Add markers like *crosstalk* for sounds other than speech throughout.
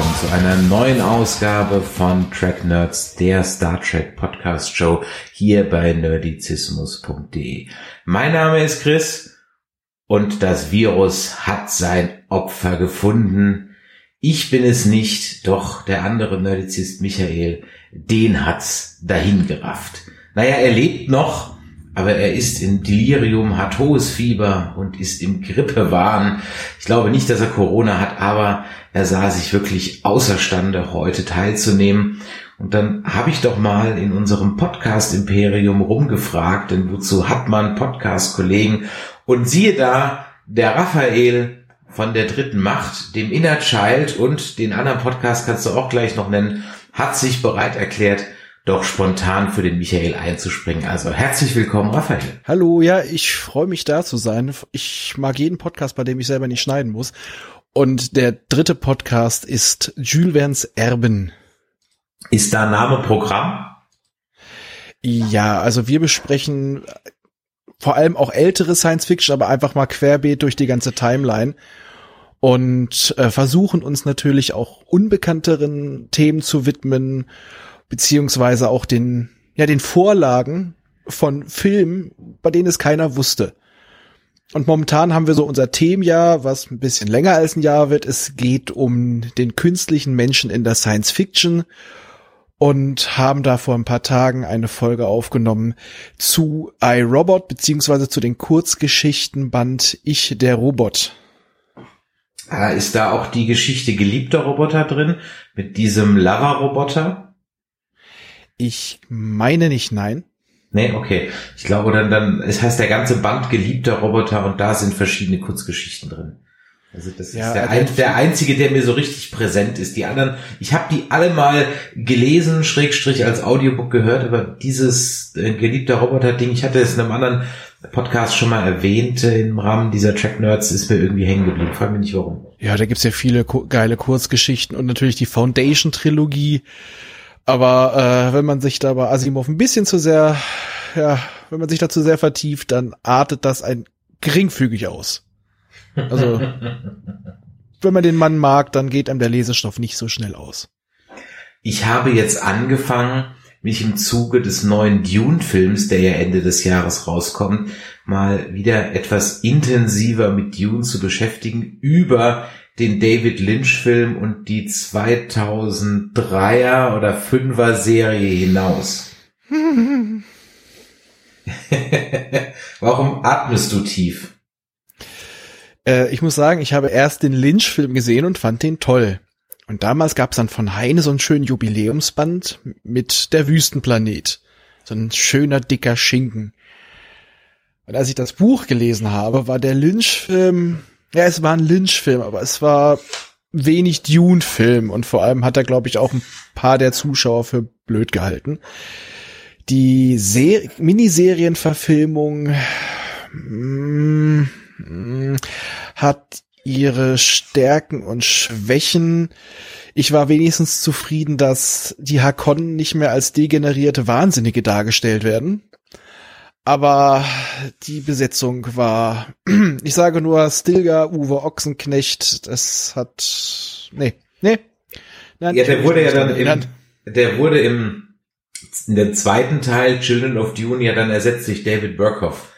Willkommen zu einer neuen Ausgabe von Track Nerds, der Star Trek Podcast Show hier bei nerdizismus.de. Mein Name ist Chris und das Virus hat sein Opfer gefunden. Ich bin es nicht, doch der andere Nerdizist Michael, den hat's dahin gerafft. Naja, er lebt noch, aber er ist im Delirium, hat hohes Fieber und ist im Grippewahn. Ich glaube nicht, dass er Corona hat, aber er sah sich wirklich außerstande, heute teilzunehmen. Und dann habe ich doch mal in unserem Podcast Imperium rumgefragt, denn wozu hat man Podcast-Kollegen? Und siehe da, der Raphael von der dritten Macht, dem Inner Child und den anderen Podcast kannst du auch gleich noch nennen, hat sich bereit erklärt, doch spontan für den Michael einzuspringen. Also herzlich willkommen, Raphael. Hallo, ja, ich freue mich da zu sein. Ich mag jeden Podcast, bei dem ich selber nicht schneiden muss. Und der dritte Podcast ist Jules Verne's Erben. Ist da Name Programm? Ja, also wir besprechen vor allem auch ältere Science Fiction, aber einfach mal querbeet durch die ganze Timeline und äh, versuchen uns natürlich auch unbekannteren Themen zu widmen beziehungsweise auch den, ja, den Vorlagen von Filmen, bei denen es keiner wusste. Und momentan haben wir so unser Themenjahr, was ein bisschen länger als ein Jahr wird. Es geht um den künstlichen Menschen in der Science Fiction und haben da vor ein paar Tagen eine Folge aufgenommen zu iRobot beziehungsweise zu den Kurzgeschichtenband Ich der Robot. Ist da auch die Geschichte geliebter Roboter drin mit diesem Lava-Roboter? Ich meine nicht, nein. Nee, okay. Ich glaube dann, dann, es heißt der ganze Band geliebter Roboter und da sind verschiedene Kurzgeschichten drin. Also das Ja, ist der, also- ein, der einzige, der mir so richtig präsent ist. Die anderen, ich habe die alle mal gelesen, Schrägstrich als Audiobook gehört, aber dieses äh, geliebter Roboter-Ding, ich hatte es in einem anderen Podcast schon mal erwähnt, äh, im Rahmen dieser Track Nerds, ist mir irgendwie hängen geblieben. Frag mich nicht warum. Ja, da gibt's ja viele geile Kurzgeschichten und natürlich die Foundation-Trilogie. Aber äh, wenn man sich da bei Asimov ein bisschen zu sehr, ja, wenn man sich da zu sehr vertieft, dann artet das ein geringfügig aus. Also, *laughs* wenn man den Mann mag, dann geht einem der Lesestoff nicht so schnell aus. Ich habe jetzt angefangen, mich im Zuge des neuen Dune-Films, der ja Ende des Jahres rauskommt, mal wieder etwas intensiver mit Dune zu beschäftigen über den David Lynch-Film und die 2003er oder 5er Serie hinaus. *laughs* Warum atmest du tief? Äh, ich muss sagen, ich habe erst den Lynch-Film gesehen und fand den toll. Und damals gab's dann von Heine so einen schönen Jubiläumsband mit der Wüstenplanet. So ein schöner, dicker Schinken. Und als ich das Buch gelesen habe, war der Lynch-Film, ja, es war ein Lynch-Film, aber es war wenig Dune-Film und vor allem hat er, glaube ich, auch ein paar der Zuschauer für blöd gehalten. Die Ser Miniserienverfilmung mm, mm, hat ihre Stärken und Schwächen. Ich war wenigstens zufrieden, dass die Hakonnen nicht mehr als degenerierte Wahnsinnige dargestellt werden. Aber die Besetzung war, *clears throat* ich sage nur Stilgar, Uwe Ochsenknecht, das hat, nee, nee. Nein, Ja, der wurde ja dann im, der wurde im, in dem zweiten Teil Children of Dune ja dann ersetzt durch David Burkhoff.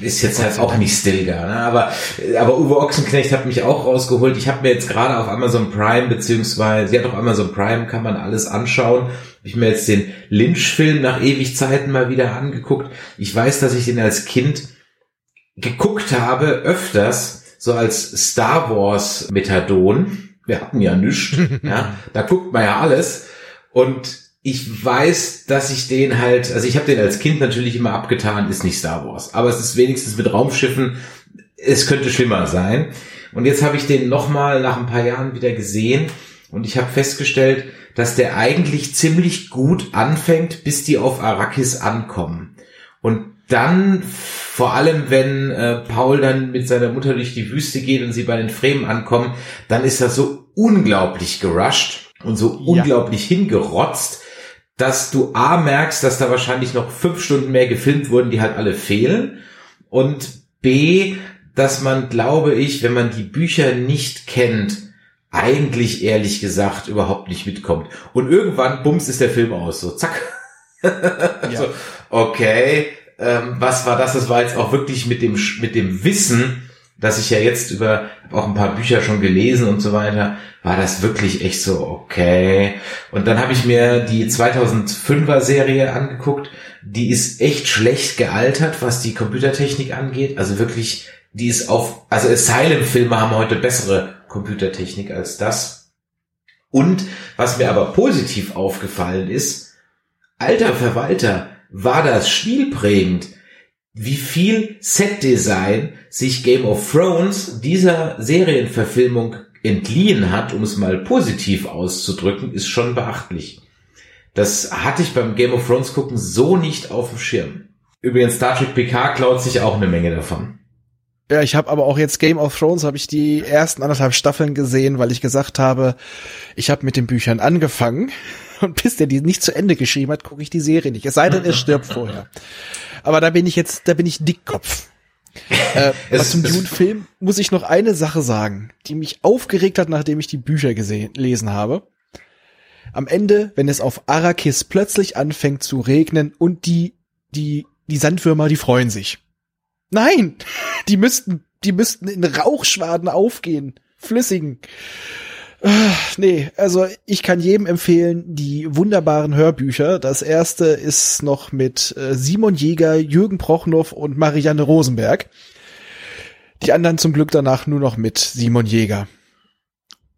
Ist jetzt halt auch nicht Stilgar, ne? aber, aber Uwe Ochsenknecht hat mich auch rausgeholt. Ich habe mir jetzt gerade auf Amazon Prime, beziehungsweise, ja doch Amazon Prime, kann man alles anschauen. Hab ich mir jetzt den Lynch-Film nach ewig Zeiten mal wieder angeguckt. Ich weiß, dass ich den als Kind geguckt habe, öfters, so als Star Wars Methadon. Wir hatten ja nichts, *laughs* ja, da guckt man ja alles. Und ich weiß, dass ich den halt, also ich habe den als Kind natürlich immer abgetan, ist nicht Star Wars, aber es ist wenigstens mit Raumschiffen, es könnte schlimmer sein. Und jetzt habe ich den nochmal nach ein paar Jahren wieder gesehen Und ich habe festgestellt, dass der eigentlich ziemlich gut anfängt, bis die auf Arrakis ankommen. Und dann, vor allem wenn äh, Paul dann mit seiner Mutter durch die Wüste geht und sie bei den Fremen ankommen, dann ist das so unglaublich gerusht und so ja. unglaublich hingerotzt, dass du A merkst, dass da wahrscheinlich noch fünf Stunden mehr gefilmt wurden, die halt alle fehlen. Und B, dass man, glaube ich, wenn man die Bücher nicht kennt, eigentlich ehrlich gesagt überhaupt nicht mitkommt. Und irgendwann, bums, ist der Film aus. So, zack. *laughs* ja. so, okay, ähm, was war das? Das war jetzt auch wirklich mit dem, mit dem Wissen, dass ich ja jetzt über auch ein paar Bücher schon gelesen und so weiter, war das wirklich echt so okay. Und dann habe ich mir die 2005er Serie angeguckt. Die ist echt schlecht gealtert, was die Computertechnik angeht. Also wirklich, die ist auf, also Asylum-Filme haben heute bessere Computertechnik als das. Und was mir aber positiv aufgefallen ist, alter Verwalter, war das spielprägend, wie viel Setdesign sich Game of Thrones dieser Serienverfilmung entliehen hat, um es mal positiv auszudrücken, ist schon beachtlich. Das hatte ich beim Game of Thrones gucken so nicht auf dem Schirm. Übrigens, Star Trek PK klaut sich auch eine Menge davon. Ja, ich habe aber auch jetzt Game of Thrones, habe ich die ersten anderthalb Staffeln gesehen, weil ich gesagt habe, ich habe mit den Büchern angefangen *laughs* und bis der die nicht zu Ende geschrieben hat, gucke ich die Serie nicht. Es sei denn, er stirbt vorher. Aber da bin ich jetzt, da bin ich Dickkopf. *laughs* äh, aber zum Dune-Film muss ich noch eine Sache sagen, die mich aufgeregt hat, nachdem ich die Bücher gesehen, gelesen habe. Am Ende, wenn es auf Arrakis plötzlich anfängt zu regnen und die, die, die Sandwürmer, die freuen sich. Nein! *laughs* Die müssten, die müssten in Rauchschwaden aufgehen. Flüssigen. Nee, also ich kann jedem empfehlen, die wunderbaren Hörbücher. Das erste ist noch mit äh, Simon Jäger, Jürgen Prochnow und Marianne Rosenberg. Die anderen zum Glück danach nur noch mit Simon Jäger.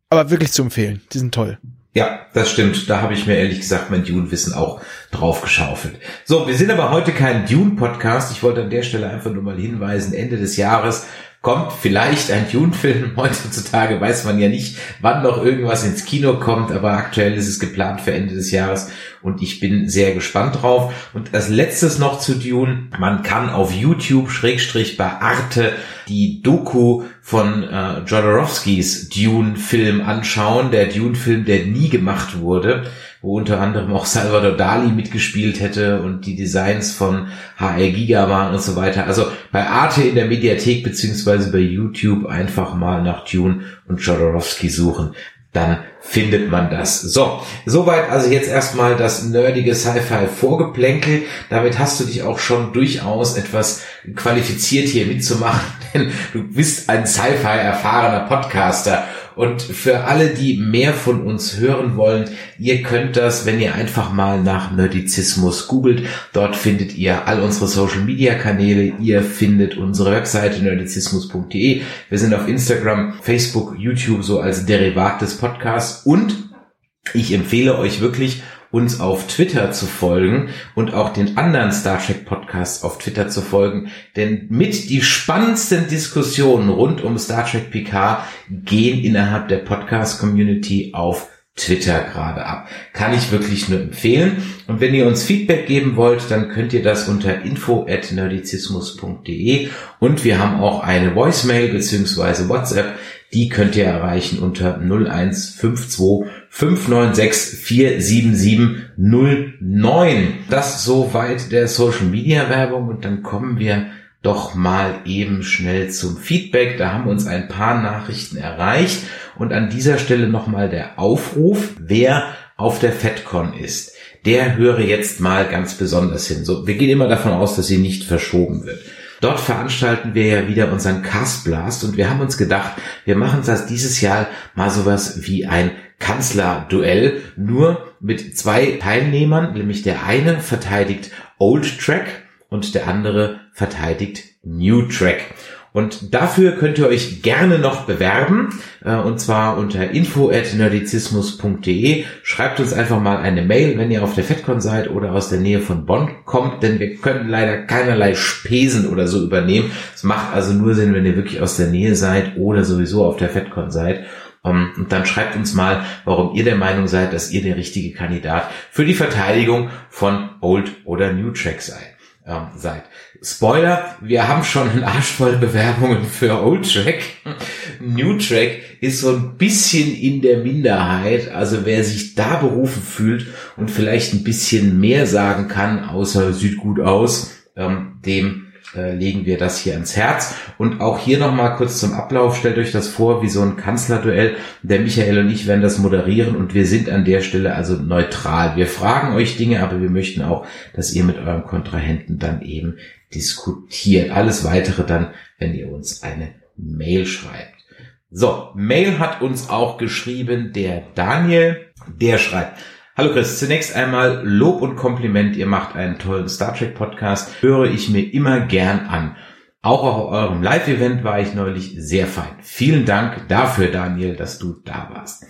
Aber wirklich zu empfehlen, die sind toll. Ja, das stimmt. Da habe ich mir ehrlich gesagt mein Dune-Wissen auch drauf geschaufelt. So, wir sind aber heute kein Dune-Podcast. Ich wollte an der Stelle einfach nur mal hinweisen, Ende des Jahres kommt vielleicht ein Dune-Film. *laughs* Heutzutage weiß man ja nicht, wann noch irgendwas ins Kino kommt, aber aktuell ist es geplant für Ende des Jahres und ich bin sehr gespannt drauf. Und als letztes noch zu Dune. Man kann auf YouTube Schrägstrich bei Arte die Doku von äh, Jodorowskis Dune-Film anschauen. Der Dune-Film, der nie gemacht wurde wo unter anderem auch Salvador Dali mitgespielt hätte und die Designs von HR Giga waren und so weiter. Also bei Arte in der Mediathek beziehungsweise bei YouTube einfach mal nach Dune und Jodorowsky suchen. Dann findet man das. So, soweit also jetzt erstmal das nerdige Sci-Fi Vorgeplänkel. Damit hast du dich auch schon durchaus etwas qualifiziert hier mitzumachen, *laughs* denn du bist ein Sci-Fi erfahrener Podcaster und für alle, die mehr von uns hören wollen, ihr könnt das, wenn ihr einfach mal nach Nerdizismus googelt. Dort findet ihr all unsere Social Media Kanäle. Ihr findet unsere Webseite nerdizismus.de. Wir sind auf Instagram, Facebook, YouTube so als Derivat des Podcasts und ich empfehle euch wirklich, uns auf Twitter zu folgen und auch den anderen Star Trek Podcasts auf Twitter zu folgen, denn mit die spannendsten Diskussionen rund um Star Trek PK gehen innerhalb der Podcast Community auf Twitter gerade ab. Kann ich wirklich nur empfehlen. Und wenn ihr uns Feedback geben wollt, dann könnt ihr das unter info at nerdizismus.de und wir haben auch eine Voicemail beziehungsweise WhatsApp, die könnt ihr erreichen unter 0152 596 47709. Das soweit der Social Media Werbung und dann kommen wir doch mal eben schnell zum Feedback. Da haben uns ein paar Nachrichten erreicht und an dieser Stelle nochmal der Aufruf, wer auf der FedCon ist. Der höre jetzt mal ganz besonders hin. So, wir gehen immer davon aus, dass sie nicht verschoben wird. Dort veranstalten wir ja wieder unseren Castblast und wir haben uns gedacht, wir machen das dieses Jahr mal sowas wie ein Kanzlerduell, nur mit zwei Teilnehmern, nämlich der eine verteidigt Old Track und der andere verteidigt New Track. Und dafür könnt ihr euch gerne noch bewerben, äh, und zwar unter info@nerdizismus.de. Schreibt uns einfach mal eine Mail, wenn ihr auf der FedCon seid oder aus der Nähe von Bonn kommt, denn wir können leider keinerlei Spesen oder so übernehmen. Es macht also nur Sinn, wenn ihr wirklich aus der Nähe seid oder sowieso auf der FedCon seid. Ähm, und dann schreibt uns mal, warum ihr der Meinung seid, dass ihr der richtige Kandidat für die Verteidigung von Old oder New Track ähm, seid. Spoiler, wir haben schon einen Arsch voll Bewerbungen für Old Track. New Track ist so ein bisschen in der Minderheit. Also wer sich da berufen fühlt und vielleicht ein bisschen mehr sagen kann, außer sieht gut aus, ähm, dem äh, legen wir das hier ans Herz. Und auch hier nochmal kurz zum Ablauf. Stellt euch das vor wie so ein Kanzlerduell. Der Michael und ich werden das moderieren und wir sind an der Stelle also neutral. Wir fragen euch Dinge, aber wir möchten auch, dass ihr mit eurem Kontrahenten dann eben diskutiert. Alles weitere dann, wenn ihr uns eine Mail schreibt. So, Mail hat uns auch geschrieben der Daniel. Der schreibt, Hallo Chris, zunächst einmal Lob und Kompliment. Ihr macht einen tollen Star Trek Podcast. Höre ich mir immer gern an. Auch auf eurem Live-Event war ich neulich sehr fein. Vielen Dank dafür, Daniel, dass du da warst.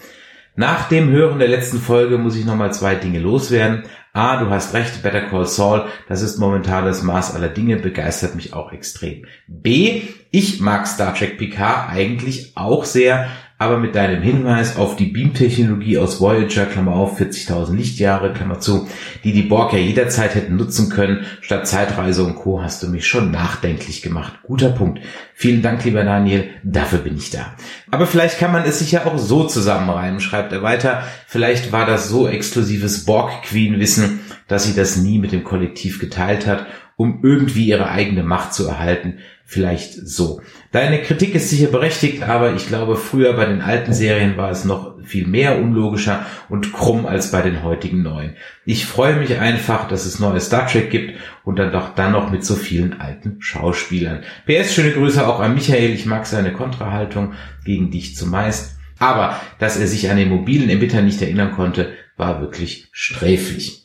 Nach dem Hören der letzten Folge muss ich nochmal zwei Dinge loswerden. A, du hast recht, Better Call Saul, das ist momentan das Maß aller Dinge, begeistert mich auch extrem. B, ich mag Star Trek PK eigentlich auch sehr, aber mit deinem Hinweis auf die Beam-Technologie aus Voyager, Klammer auf, 40.000 Lichtjahre, Klammer zu, die die Borg ja jederzeit hätten nutzen können, statt Zeitreise und Co. hast du mich schon nachdenklich gemacht. Guter Punkt. Vielen Dank, lieber Daniel, dafür bin ich da. Aber vielleicht kann man es sich ja auch so zusammenreimen, schreibt er weiter. Vielleicht war das so exklusives Borg-Queen-Wissen, dass sie das nie mit dem Kollektiv geteilt hat, um irgendwie ihre eigene Macht zu erhalten. Vielleicht so. Deine Kritik ist sicher berechtigt, aber ich glaube, früher bei den alten Serien war es noch viel mehr unlogischer und krumm als bei den heutigen neuen. Ich freue mich einfach, dass es neue Star Trek gibt und dann doch dann noch mit so vielen alten Schauspielern. PS, schöne Grüße auch an Michael. Ich mag seine Kontrahaltung gegen dich zumeist. Aber, dass er sich an den mobilen Emitter nicht erinnern konnte, war wirklich sträflich.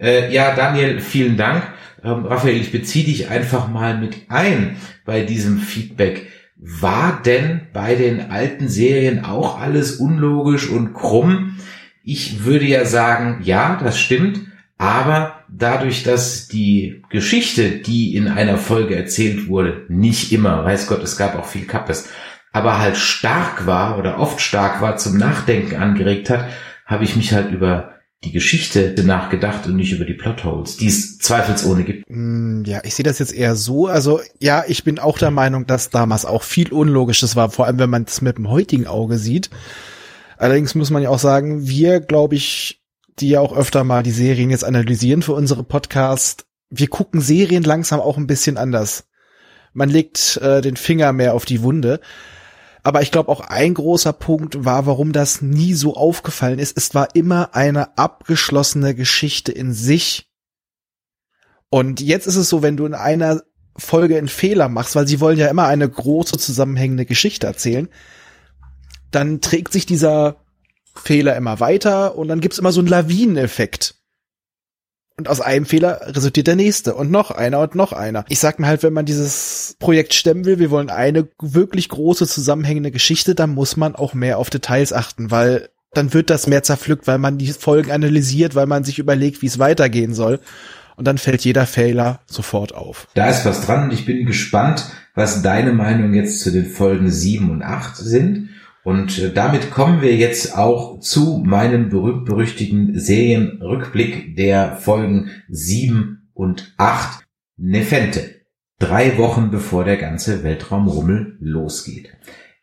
Äh, ja, Daniel, vielen Dank. Ähm, Raphael, ich beziehe dich einfach mal mit ein bei diesem Feedback. War denn bei den alten Serien auch alles unlogisch und krumm? Ich würde ja sagen, ja, das stimmt, aber dadurch, dass die Geschichte, die in einer Folge erzählt wurde, nicht immer, weiß Gott, es gab auch viel Kappes, aber halt stark war oder oft stark war, zum Nachdenken angeregt hat, habe ich mich halt über die Geschichte nachgedacht und nicht über die Plotholes, die es zweifelsohne gibt. Mm, ja, ich sehe das jetzt eher so. Also ja, ich bin auch der Meinung, dass damals auch viel Unlogisches war, vor allem wenn man es mit dem heutigen Auge sieht. Allerdings muss man ja auch sagen, wir, glaube ich, die ja auch öfter mal die Serien jetzt analysieren für unsere Podcast, wir gucken Serien langsam auch ein bisschen anders. Man legt äh, den Finger mehr auf die Wunde. Aber ich glaube auch ein großer Punkt war, warum das nie so aufgefallen ist. Es war immer eine abgeschlossene Geschichte in sich. Und jetzt ist es so, wenn du in einer Folge einen Fehler machst, weil sie wollen ja immer eine große zusammenhängende Geschichte erzählen, dann trägt sich dieser Fehler immer weiter und dann gibt's immer so einen Lawineneffekt. Und aus einem Fehler resultiert der nächste und noch einer und noch einer. Ich sag mir halt, wenn man dieses Projekt stemmen will, wir wollen eine wirklich große zusammenhängende Geschichte, dann muss man auch mehr auf Details achten, weil dann wird das mehr zerpflückt, weil man die Folgen analysiert, weil man sich überlegt, wie es weitergehen soll. Und dann fällt jeder Fehler sofort auf. Da ist was dran und ich bin gespannt, was deine Meinung jetzt zu den Folgen 7 und 8 sind. Und äh, damit kommen wir jetzt auch zu meinem berühmt-berüchtigten Serienrückblick der Folgen 7 und 8. Nefente. Drei Wochen bevor der ganze Weltraumrummel losgeht.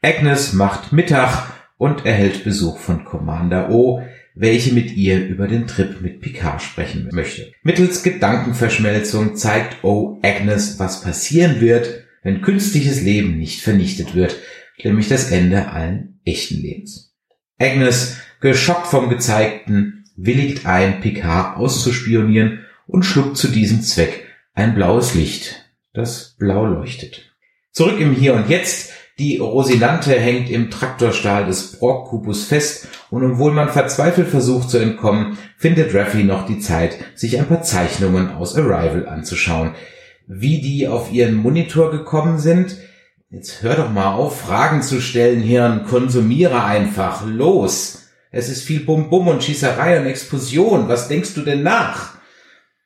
Agnes macht Mittag und erhält Besuch von Commander O, welche mit ihr über den Trip mit Picard sprechen möchte. Mittels Gedankenverschmelzung zeigt O Agnes, was passieren wird, wenn künstliches Leben nicht vernichtet wird, nämlich das Ende allen echten Lebens. Agnes, geschockt vom Gezeigten, willigt ein, Picard auszuspionieren und schluckt zu diesem Zweck ein blaues Licht, das blau leuchtet. Zurück im Hier und Jetzt, die Rosinante hängt im Traktorstahl des Brock-Kubus fest und obwohl man verzweifelt versucht zu entkommen, findet Raffi noch die Zeit, sich ein paar Zeichnungen aus Arrival anzuschauen. Wie die auf ihren Monitor gekommen sind, Jetzt hör doch mal auf, Fragen zu stellen, Hirn. Konsumiere einfach. Los. Es ist viel Bum-Bum und Schießerei und Explosion. Was denkst du denn nach?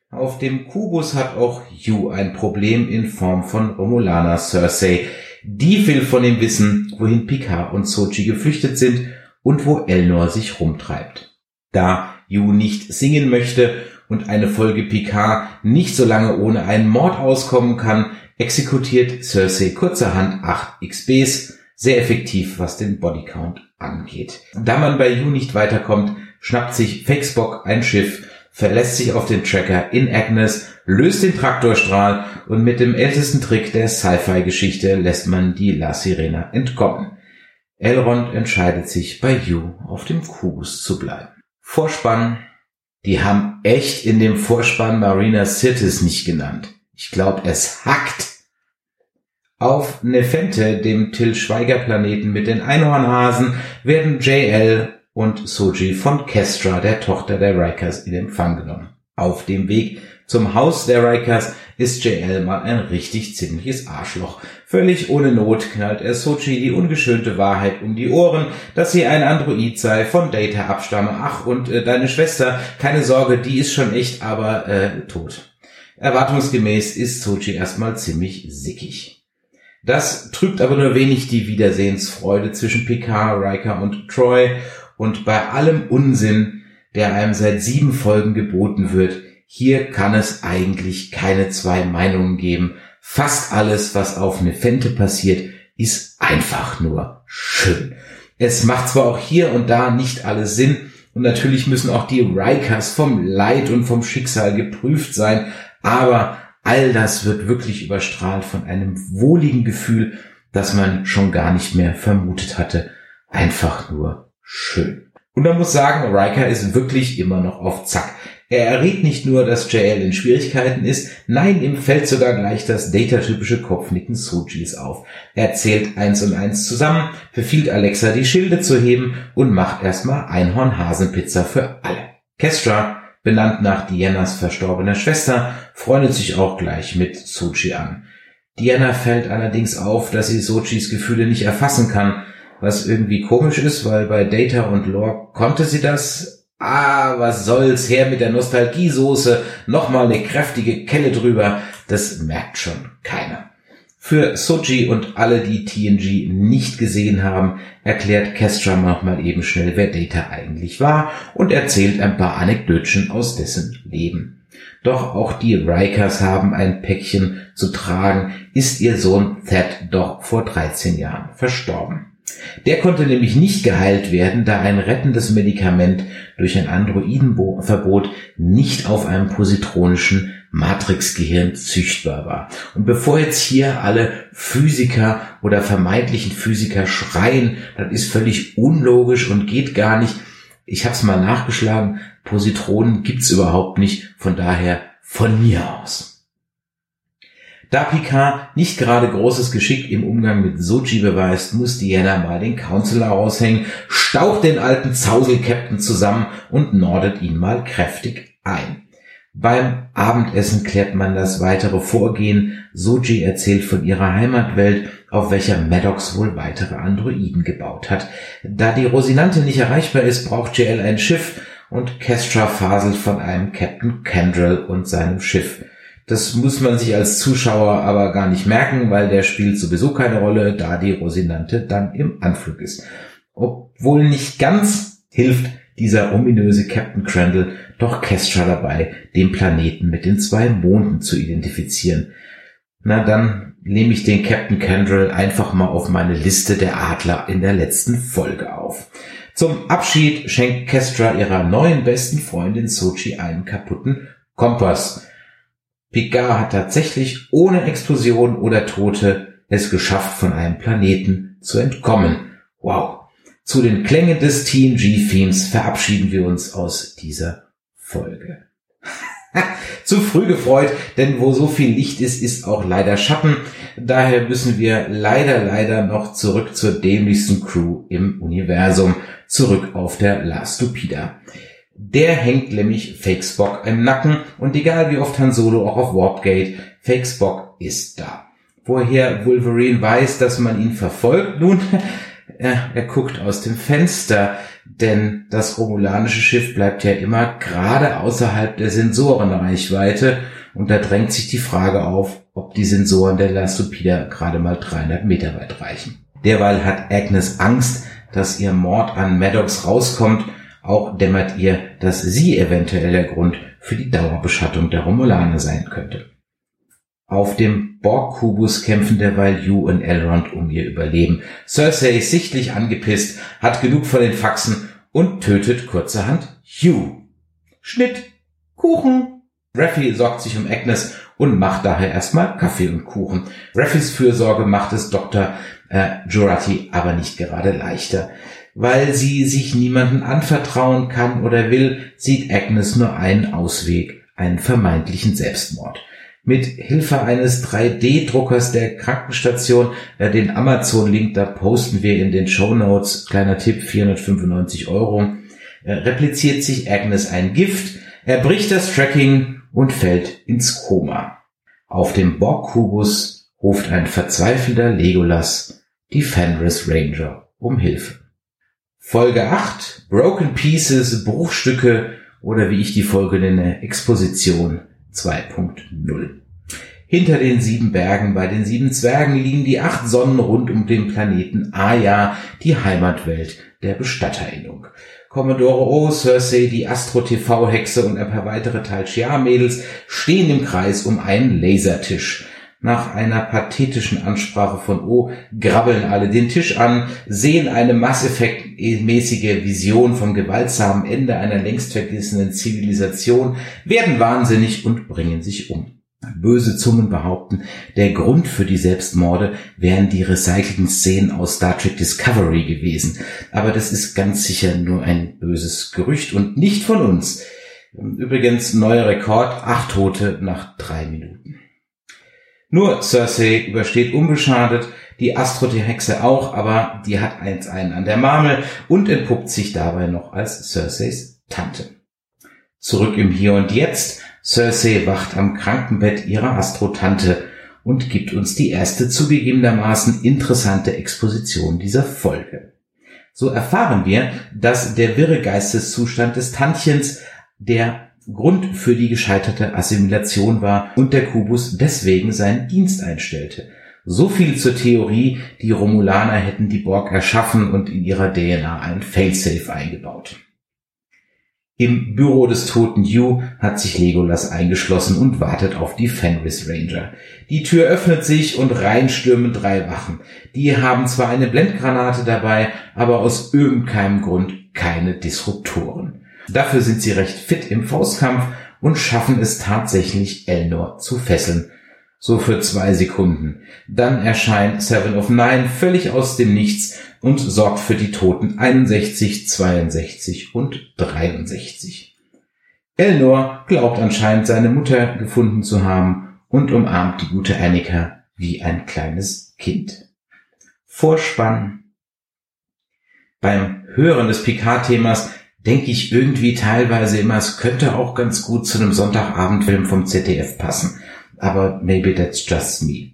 Auf dem Kubus hat auch Yu ein Problem in Form von Romulana Cersei. Die will von ihm wissen, wohin Picard und Sochi geflüchtet sind und wo Elnor sich rumtreibt. Da Yu nicht singen möchte und eine Folge Picard nicht so lange ohne einen Mord auskommen kann, exekutiert Cersei kurzerhand 8 XBs, sehr effektiv, was den Bodycount angeht. Da man bei Yu nicht weiterkommt, schnappt sich Fakesbock ein Schiff, verlässt sich auf den Tracker in Agnes, löst den Traktorstrahl und mit dem ältesten Trick der Sci-Fi-Geschichte lässt man die La Sirena entkommen. Elrond entscheidet sich bei Yu auf dem Kubus zu bleiben. Vorspann. Die haben echt in dem Vorspann Marina Sirtis nicht genannt. Ich glaube, es hackt. Auf Nefente, dem Till Schweiger Planeten mit den Einhornhasen, werden JL und Soji von Kestra, der Tochter der Rikers, in Empfang genommen. Auf dem Weg zum Haus der Rikers ist JL mal ein richtig ziemliches Arschloch. Völlig ohne Not knallt er Sochi die ungeschönte Wahrheit um die Ohren, dass sie ein Android sei, von Data abstamme. Ach, und äh, deine Schwester, keine Sorge, die ist schon echt, aber äh, tot. Erwartungsgemäß ist Sochi erstmal ziemlich sickig. Das trübt aber nur wenig die Wiedersehensfreude zwischen Picard, Riker und Troy und bei allem Unsinn, der einem seit sieben Folgen geboten wird, hier kann es eigentlich keine zwei Meinungen geben. Fast alles, was auf Nefente passiert, ist einfach nur schön. Es macht zwar auch hier und da nicht alles Sinn, und natürlich müssen auch die Rikers vom Leid und vom Schicksal geprüft sein, aber all das wird wirklich überstrahlt von einem wohligen Gefühl, das man schon gar nicht mehr vermutet hatte. Einfach nur schön. Und man muss sagen, Riker ist wirklich immer noch auf Zack. Er errät nicht nur, dass JL in Schwierigkeiten ist, nein, ihm fällt sogar gleich das data-typische Kopfnicken Sojis auf. Er zählt eins und eins zusammen, befiehlt Alexa, die Schilde zu heben und macht erstmal Einhorn-Hasenpizza für alle. Kestra, benannt nach Dianas verstorbener Schwester, freundet sich auch gleich mit Sochi an. Diana fällt allerdings auf, dass sie Sochis Gefühle nicht erfassen kann, was irgendwie komisch ist, weil bei Data und Lore konnte sie das, Ah, was soll's, her mit der Nostalgiesoße, nochmal eine kräftige Kelle drüber, das merkt schon keiner. Für Soji und alle, die TNG nicht gesehen haben, erklärt Kestra nochmal eben schnell, wer Data eigentlich war und erzählt ein paar Anekdötchen aus dessen Leben. Doch auch die Rikers haben ein Päckchen zu tragen, ist ihr Sohn Thad doch vor 13 Jahren verstorben. Der konnte nämlich nicht geheilt werden, da ein rettendes Medikament durch ein Androidenverbot nicht auf einem positronischen Matrixgehirn züchtbar war. Und bevor jetzt hier alle Physiker oder vermeintlichen Physiker schreien, das ist völlig unlogisch und geht gar nicht. Ich habe es mal nachgeschlagen, Positronen gibt's überhaupt nicht, von daher von mir aus. Da Picard nicht gerade großes Geschick im Umgang mit Soji beweist, muss Diana mal den Counselor raushängen, staucht den alten Zausel-Captain zusammen und nordet ihn mal kräftig ein. Beim Abendessen klärt man das weitere Vorgehen. Soji erzählt von ihrer Heimatwelt, auf welcher Maddox wohl weitere Androiden gebaut hat. Da die Rosinante nicht erreichbar ist, braucht JL ein Schiff und Kestra faselt von einem Captain Kendrell und seinem Schiff. Das muss man sich als Zuschauer aber gar nicht merken, weil der spielt sowieso keine Rolle, da die Rosinante dann im Anflug ist. Obwohl nicht ganz hilft dieser ominöse Captain Crandall doch Kestra dabei, den Planeten mit den zwei Monden zu identifizieren. Na dann nehme ich den Captain Kendrell einfach mal auf meine Liste der Adler in der letzten Folge auf. Zum Abschied schenkt Kestra ihrer neuen besten Freundin Sochi einen kaputten Kompass. Picard hat tatsächlich ohne Explosion oder Tote es geschafft, von einem Planeten zu entkommen. Wow. Zu den Klängen des TNG-Themes verabschieden wir uns aus dieser Folge. *laughs* zu früh gefreut, denn wo so viel Licht ist, ist auch leider Schatten. Daher müssen wir leider, leider noch zurück zur dämlichsten Crew im Universum, zurück auf der La Stupida. Der hängt nämlich Fake Spock im Nacken und egal wie oft Han Solo auch auf Warpgate, Fake Spock ist da. Woher Wolverine weiß, dass man ihn verfolgt? Nun, er, er guckt aus dem Fenster, denn das romulanische Schiff bleibt ja immer gerade außerhalb der Sensorenreichweite und da drängt sich die Frage auf, ob die Sensoren der Lastopida gerade mal 300 Meter weit reichen. Derweil hat Agnes Angst, dass ihr Mord an Maddox rauskommt. Auch dämmert ihr, dass sie eventuell der Grund für die Dauerbeschattung der Romulaner sein könnte. Auf dem Borg-Kubus kämpfen derweil Yu und Elrond um ihr Überleben. Cersei ist sichtlich angepisst, hat genug von den Faxen und tötet kurzerhand Yu. Schnitt. Kuchen. Raffi sorgt sich um Agnes und macht daher erstmal Kaffee und Kuchen. Raffis Fürsorge macht es Dr. Äh, Jurati aber nicht gerade leichter. Weil sie sich niemanden anvertrauen kann oder will, sieht Agnes nur einen Ausweg, einen vermeintlichen Selbstmord mit Hilfe eines 3D-Druckers der Krankenstation, äh, den Amazon-Link, da posten wir in den Show Notes, kleiner Tipp, 495 Euro, äh, repliziert sich Agnes ein Gift, er bricht das Tracking und fällt ins Koma. Auf dem Borg-Kubus ruft ein verzweifelter Legolas die Fenris Ranger um Hilfe. Folge 8, Broken Pieces, Bruchstücke oder wie ich die Folge nenne, Exposition 2.0. Hinter den sieben Bergen bei den sieben Zwergen liegen die acht Sonnen rund um den Planeten Aya, die Heimatwelt der Bestatterinnung. Commodore O, Cersei, die Astro-TV-Hexe und ein paar weitere Tal Shiar-Mädels stehen im Kreis um einen Lasertisch. Nach einer pathetischen Ansprache von O grabbeln alle den Tisch an, sehen eine masseffektmäßige Vision vom gewaltsamen Ende einer längst vergessenen Zivilisation, werden wahnsinnig und bringen sich um. Böse Zungen behaupten, der Grund für die Selbstmorde wären die recycelten Szenen aus Star Trek Discovery gewesen. Aber das ist ganz sicher nur ein böses Gerücht und nicht von uns. Übrigens neuer Rekord, acht Tote nach drei Minuten. Nur Cersei übersteht unbeschadet, die Astro-Hexe auch, aber die hat eins einen an der Marmel und entpuppt sich dabei noch als Cerseis Tante. Zurück im Hier und Jetzt, Cersei wacht am Krankenbett ihrer Astro-Tante und gibt uns die erste zugegebenermaßen interessante Exposition dieser Folge. So erfahren wir, dass der wirre Geisteszustand des Tantchens der Grund für die gescheiterte Assimilation war und der Kubus deswegen seinen Dienst einstellte. So viel zur Theorie, die Romulaner hätten die Borg erschaffen und in ihrer DNA ein Failsafe eingebaut. Im Büro des toten Yu hat sich Legolas eingeschlossen und wartet auf die Fenris Ranger. Die Tür öffnet sich und reinstürmen drei Wachen. Die haben zwar eine Blendgranate dabei, aber aus irgendeinem Grund keine Disruptoren. Dafür sind sie recht fit im Faustkampf und schaffen es tatsächlich, Elnor zu fesseln. So für zwei Sekunden. Dann erscheint Seven of Nine völlig aus dem Nichts und sorgt für die Toten 61, 62 und 63. Elnor glaubt anscheinend seine Mutter gefunden zu haben und umarmt die gute Annika wie ein kleines Kind. Vorspann. Beim Hören des Picard-Themas denke ich irgendwie teilweise immer, es könnte auch ganz gut zu einem Sonntagabendfilm vom ZDF passen. Aber maybe that's just me.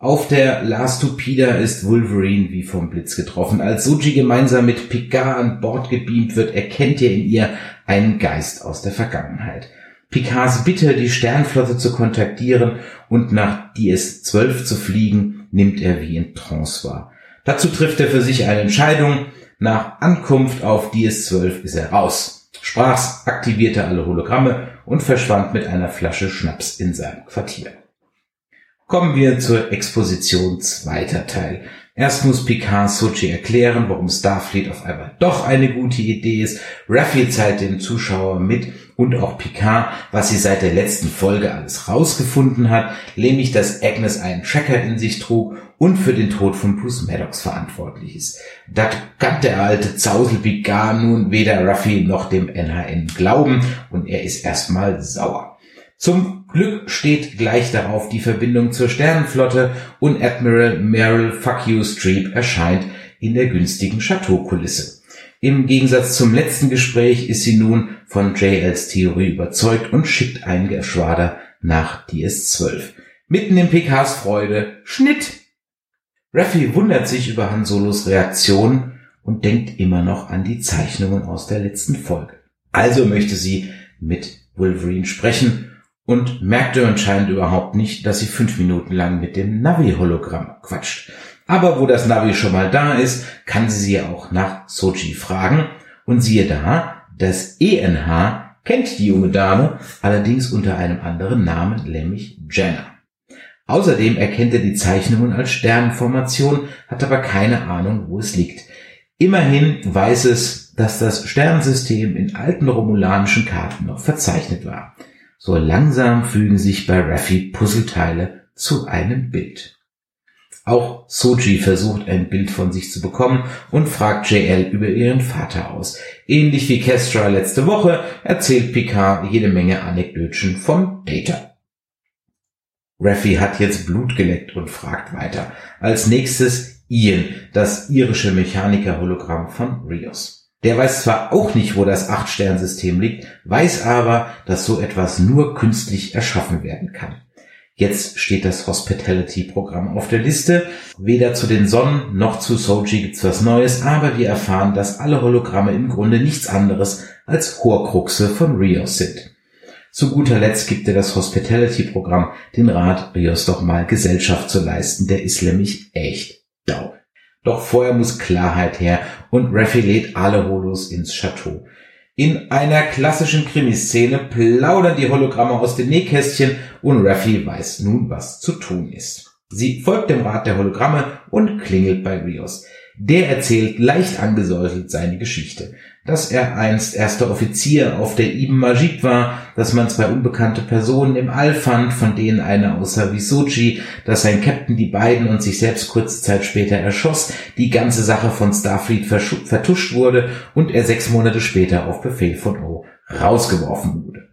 Auf der Last Stupida ist Wolverine wie vom Blitz getroffen. Als Suji gemeinsam mit Picard an Bord gebeamt wird, erkennt er in ihr einen Geist aus der Vergangenheit. Picards Bitte, die Sternflotte zu kontaktieren und nach DS-12 zu fliegen, nimmt er wie in Trance wahr. Dazu trifft er für sich eine Entscheidung, nach Ankunft auf DS-12 ist er raus. Sprach's, aktivierte alle Hologramme und verschwand mit einer Flasche Schnaps in seinem Quartier. Kommen wir zur Exposition zweiter Teil. Erst muss Picard Sochi erklären, warum Starfleet auf einmal doch eine gute Idee ist. Raffi zeigt dem Zuschauer mit und auch Picard, was sie seit der letzten Folge alles rausgefunden hat, nämlich dass Agnes einen Tracker in sich trug und für den Tod von Bruce Maddox verantwortlich ist. Das kann der alte Zausel Picard nun weder Ruffy noch dem NHN glauben und er ist erstmal sauer. Zum Glück steht gleich darauf die Verbindung zur Sternenflotte und Admiral Meryl Fuck You Streep erscheint in der günstigen Chateaukulisse. Im Gegensatz zum letzten Gespräch ist sie nun von JLs Theorie überzeugt und schickt ein Geschwader nach DS-12. Mitten in PKs Freude, Schnitt Raffi wundert sich über Han Solos Reaktion und denkt immer noch an die Zeichnungen aus der letzten Folge. Also möchte sie mit Wolverine sprechen und merkt anscheinend überhaupt nicht, dass sie fünf Minuten lang mit dem Navi-Hologramm quatscht. Aber wo das Navi schon mal da ist, kann sie sie auch nach Sochi fragen. Und siehe da, das ENH kennt die junge Dame, allerdings unter einem anderen Namen, nämlich Jenna. Außerdem erkennt er die Zeichnungen als Sternformation, hat aber keine Ahnung, wo es liegt. Immerhin weiß es, dass das Sternensystem in alten romulanischen Karten noch verzeichnet war. So langsam fügen sich bei Raffi Puzzleteile zu einem Bild. Auch Soji versucht ein Bild von sich zu bekommen und fragt JL über ihren Vater aus. Ähnlich wie Kestra letzte Woche erzählt Picard jede Menge Anekdötchen von Data. Raffi hat jetzt Blut geleckt und fragt weiter. Als nächstes Ian, das irische Mechaniker-Hologramm von Rios. Der weiß zwar auch nicht, wo das Acht-Stern-System liegt, weiß aber, dass so etwas nur künstlich erschaffen werden kann. Jetzt steht das Hospitality-Programm auf der Liste. Weder zu den Sonnen noch zu Soji gibt's was Neues, aber wir erfahren, dass alle Hologramme im Grunde nichts anderes als Horcruxe von Rios sind. Zu guter Letzt gibt er das Hospitality-Programm den Rat, Rios doch mal Gesellschaft zu leisten. Der ist nämlich echt Down. Doch vorher muss Klarheit her und Raffi lädt alle Holos ins Chateau. In einer klassischen Krimiszene plaudern die Hologramme aus den Nähkästchen und Raffi weiß nun, was zu tun ist. Sie folgt dem Rat der Hologramme und klingelt bei Rios. Der erzählt leicht angesäuselt seine Geschichte dass er einst erster Offizier auf der Ibn Majid war, dass man zwei unbekannte Personen im All fand, von denen eine außer wie Sochi, dass sein Captain die beiden und sich selbst kurze Zeit später erschoss, die ganze Sache von Starfleet vertuscht wurde und er sechs Monate später auf Befehl von O rausgeworfen wurde.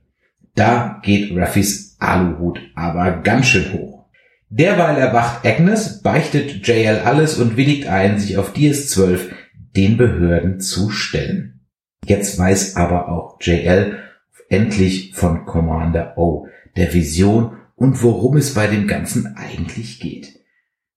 Da geht Raffis Aluhut aber ganz schön hoch. Derweil erwacht Agnes, beichtet JL alles und willigt ein, sich auf DS-12 den Behörden zu stellen. Jetzt weiß aber auch JL endlich von Commander O, der Vision und worum es bei dem Ganzen eigentlich geht.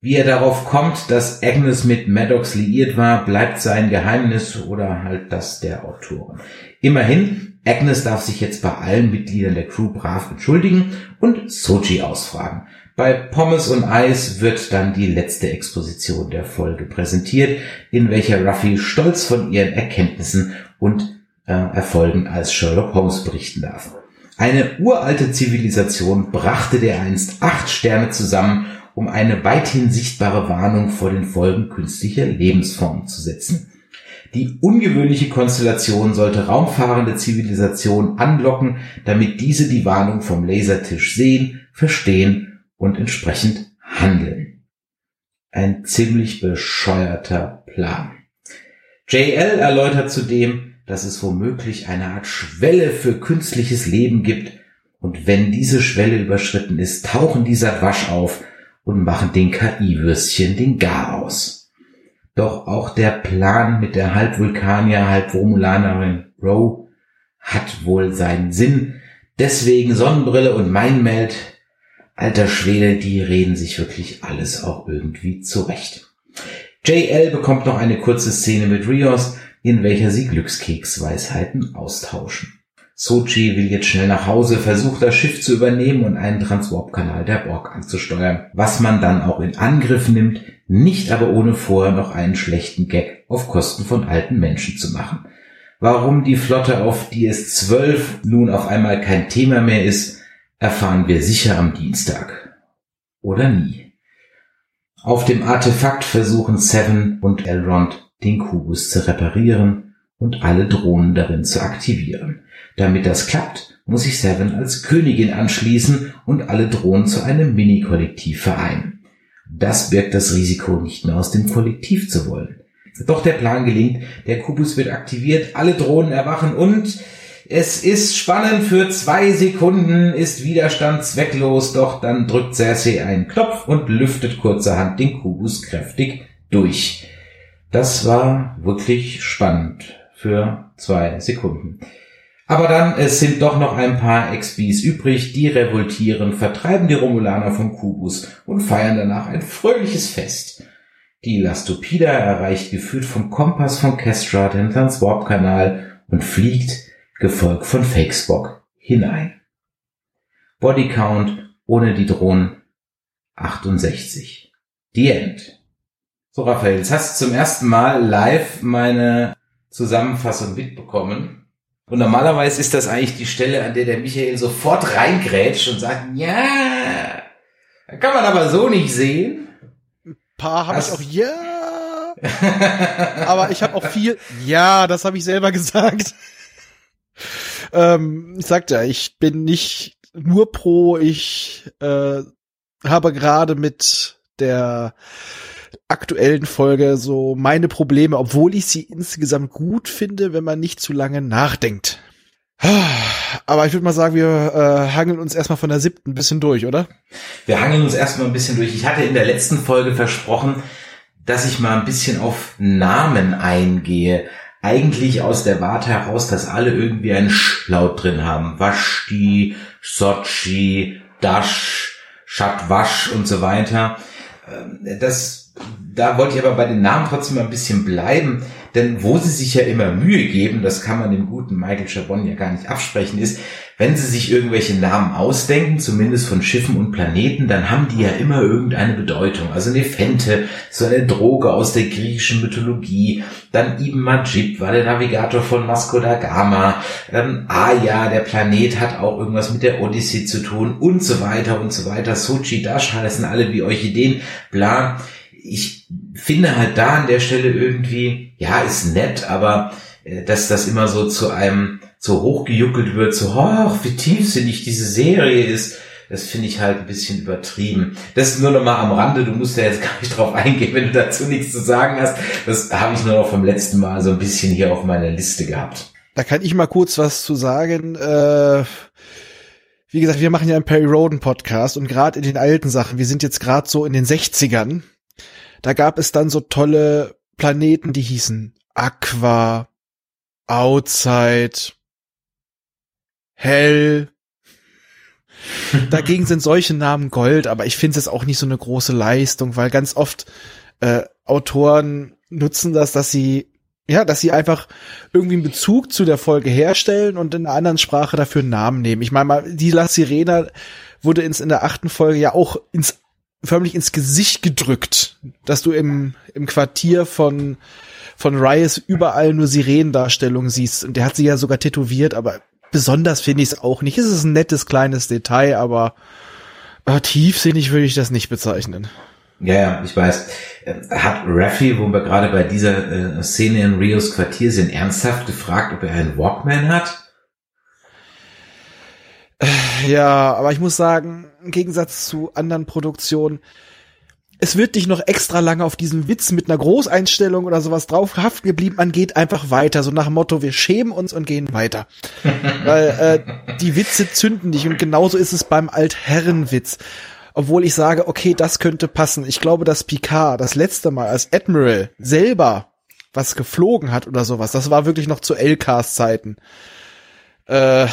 Wie er darauf kommt, dass Agnes mit Maddox liiert war, bleibt sein Geheimnis oder halt das der Autoren. Immerhin, Agnes darf sich jetzt bei allen Mitgliedern der Crew brav entschuldigen und Soji ausfragen. Bei Pommes und Eis wird dann die letzte Exposition der Folge präsentiert, in welcher Ruffy stolz von ihren Erkenntnissen und äh, Erfolgen als Sherlock Holmes berichten darf. Eine uralte Zivilisation brachte dereinst acht Sterne zusammen, um eine weithin sichtbare Warnung vor den Folgen künstlicher Lebensformen zu setzen. Die ungewöhnliche Konstellation sollte raumfahrende Zivilisationen anlocken, damit diese die Warnung vom Lasertisch sehen, verstehen und entsprechend handeln. Ein ziemlich bescheuerter Plan. JL erläutert zudem, dass es womöglich eine Art Schwelle für künstliches Leben gibt und wenn diese Schwelle überschritten ist, tauchen die Satwasch auf und machen den KI-Würstchen den Garaus. Doch auch der Plan mit der Halbvulkanier, Halbromulanerin Rowe hat wohl seinen Sinn. Deswegen Sonnenbrille und Mindmeld alter Schwede, die reden sich wirklich alles auch irgendwie zurecht. JL bekommt noch eine kurze Szene mit Rios, in welcher sie Glückskeksweisheiten austauschen. Sochi will jetzt schnell nach Hause, versucht das Schiff zu übernehmen und einen Transwarp-Kanal der Borg anzusteuern, was man dann auch in Angriff nimmt, nicht aber ohne vorher noch einen schlechten Gag auf Kosten von alten Menschen zu machen. Warum die Flotte auf DS-12 nun auf einmal kein Thema mehr ist, erfahren wir sicher am Dienstag. Oder nie. Auf dem Artefakt versuchen Seven und Elrond den Kubus zu reparieren und alle Drohnen darin zu aktivieren. Damit das klappt, muss sich Seven als Königin anschließen und alle Drohnen zu einem Mini-Kollektiv vereinen. Das birgt das Risiko, nicht mehr aus dem Kollektiv zu wollen. Doch der Plan gelingt, der Kubus wird aktiviert, alle Drohnen erwachen und es ist spannend für zwei Sekunden, ist Widerstand zwecklos, doch dann drückt Cersei einen Knopf und lüftet kurzerhand den Kubus kräftig durch. Das war wirklich spannend für zwei Sekunden. Aber dann, es sind doch noch ein paar XBs übrig, die revoltieren, vertreiben die Romulaner vom Kubus und feiern danach ein fröhliches Fest. Die Lastopida erreicht geführt vom Kompass von Kestra den Transwarp-Kanal und fliegt gefolgt von Fakespock, hinein. Bodycount ohne die Drohnen 68. The End. So, Raphael, jetzt hast du zum ersten Mal live meine Zusammenfassung mitbekommen. Und normalerweise ist das eigentlich die Stelle, an der der Michael sofort reingrätscht und sagt, ja, kann man aber so nicht sehen. Ein paar habe ich auch ja. *laughs* aber ich habe auch viel ja, das habe ich selber gesagt. Ähm, ich sagte ja, ich bin nicht nur pro, ich äh, habe gerade mit der aktuellen Folge so meine Probleme, obwohl ich sie insgesamt gut finde, wenn man nicht zu lange nachdenkt. Aber ich würde mal sagen, wir äh, hangeln uns erstmal von der siebten ein bisschen durch, oder? Wir hangeln uns erstmal ein bisschen durch. Ich hatte in der letzten Folge versprochen, dass ich mal ein bisschen auf Namen eingehe. Eigentlich aus der Warte heraus, dass alle irgendwie einen Sch-Laut drin haben. Waschti, Sochi, Dash, Shatwasch und so weiter. Ähm, das, da wollte ich aber bei den Namen trotzdem mal ein bisschen bleiben, denn wo sie sich ja immer Mühe geben, das kann man dem guten Michael Chabon ja gar nicht absprechen, ist, wenn sie sich irgendwelche Namen ausdenken, zumindest von Schiffen und Planeten, dann haben die ja immer irgendeine Bedeutung. Also Nephente, so eine Droge aus der griechischen Mythologie. Dann Ibn Majid war der Navigator von Vasco da Gama. Ähm, Aya, der Planet, hat auch irgendwas mit der Odyssee zu tun und so weiter und so weiter. Sochi, Dash heißen alle wie Orchideen, bla. Ich finde halt da an der Stelle irgendwie, ja, ist nett, aber äh, dass das immer so zu einem so hochgejuckelt wird, so, oh, wie tiefsinnig diese Serie ist, das finde ich halt ein bisschen übertrieben. Das ist nur noch mal am Rande, du musst ja jetzt *laughs* gar nicht drauf eingehen, wenn du dazu nichts zu sagen hast. Das habe ich nur noch vom letzten Mal so ein bisschen hier auf meiner Liste gehabt. Da kann ich mal kurz was zu sagen. Äh, wie gesagt, wir machen ja einen Perry Roden Podcast und gerade in den alten Sachen, wir sind jetzt gerade so in den 60ern, da gab es dann so tolle Planeten, die hießen Aqua, Outside, Hell. *laughs* Dagegen sind solche Namen Gold, aber ich finde es auch nicht so eine große Leistung, weil ganz oft äh, Autoren nutzen das, dass sie ja, dass sie einfach irgendwie einen Bezug zu der Folge herstellen und in einer anderen Sprache dafür einen Namen nehmen. Ich meine mal, die La Sirena wurde ins, in der achten Folge ja auch ins förmlich ins Gesicht gedrückt, dass du im, im Quartier von, von Rias überall nur Sirenendarstellungen siehst. Und der hat sie ja sogar tätowiert, aber besonders finde ich es auch nicht. Es ist ein nettes kleines Detail, aber äh, tiefsinnig würde ich das nicht bezeichnen. Ja, ja, ich weiß. Hat Raffi, wo wir gerade bei dieser äh, Szene in Rios Quartier sind, ernsthaft gefragt, ob er einen Walkman hat? Ja, aber ich muss sagen, im Gegensatz zu anderen Produktionen, es wird nicht noch extra lange auf diesen Witz mit einer Großeinstellung oder sowas drauf haften geblieben. Man geht einfach weiter, so nach dem Motto, wir schämen uns und gehen weiter. *laughs* Weil äh, die Witze zünden nicht und genauso ist es beim Altherrenwitz. Obwohl ich sage, okay, das könnte passen. Ich glaube, dass Picard das letzte Mal als Admiral selber was geflogen hat oder sowas, das war wirklich noch zu L-Cast-Zeiten. Äh,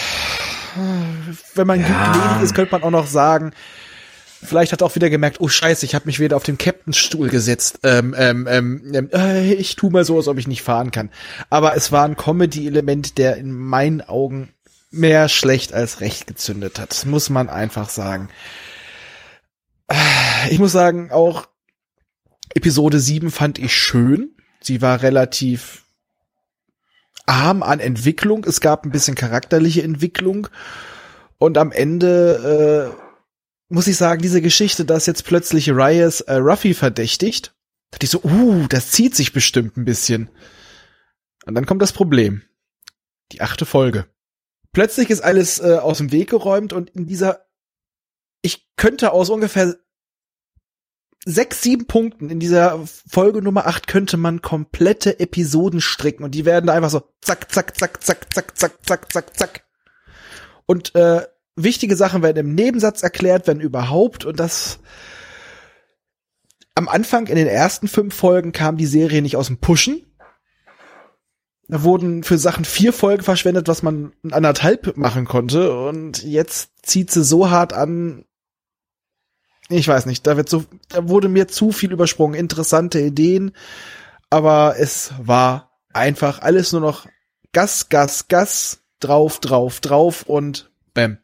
wenn man ja. gnädig ist, könnte man auch noch sagen, vielleicht hat er auch wieder gemerkt, oh scheiße, ich habe mich wieder auf den Captainstuhl gesetzt. Ähm, ähm, ähm, äh, ich tu mal so, als ob ich nicht fahren kann. Aber es war ein Comedy-Element, der in meinen Augen mehr schlecht als recht gezündet hat. Das muss man einfach sagen. Ich muss sagen, auch Episode 7 fand ich schön. Sie war relativ arm an Entwicklung. Es gab ein bisschen charakterliche Entwicklung. Und am Ende äh, muss ich sagen, diese Geschichte, dass jetzt plötzlich Rias äh, Ruffy verdächtigt, dachte ich so, uh, das zieht sich bestimmt ein bisschen. Und dann kommt das Problem. Die achte Folge. Plötzlich ist alles äh, aus dem Weg geräumt und in dieser, ich könnte aus ungefähr sechs, sieben Punkten in dieser Folge Nummer acht könnte man komplette Episoden stricken und die werden da einfach so zack, zack, zack, zack, zack, zack, zack, zack, zack. Und äh, wichtige Sachen werden im Nebensatz erklärt, wenn überhaupt und das am Anfang in den ersten fünf Folgen kam die Serie nicht aus dem Pushen. Da wurden für Sachen vier Folgen verschwendet, was man anderthalb machen konnte. Und jetzt zieht sie so hart an, ich weiß nicht, da wird so, da wurde mir zu viel übersprungen. Interessante Ideen, aber es war einfach alles nur noch Gas, Gas, Gas, drauf, drauf, drauf und bäm.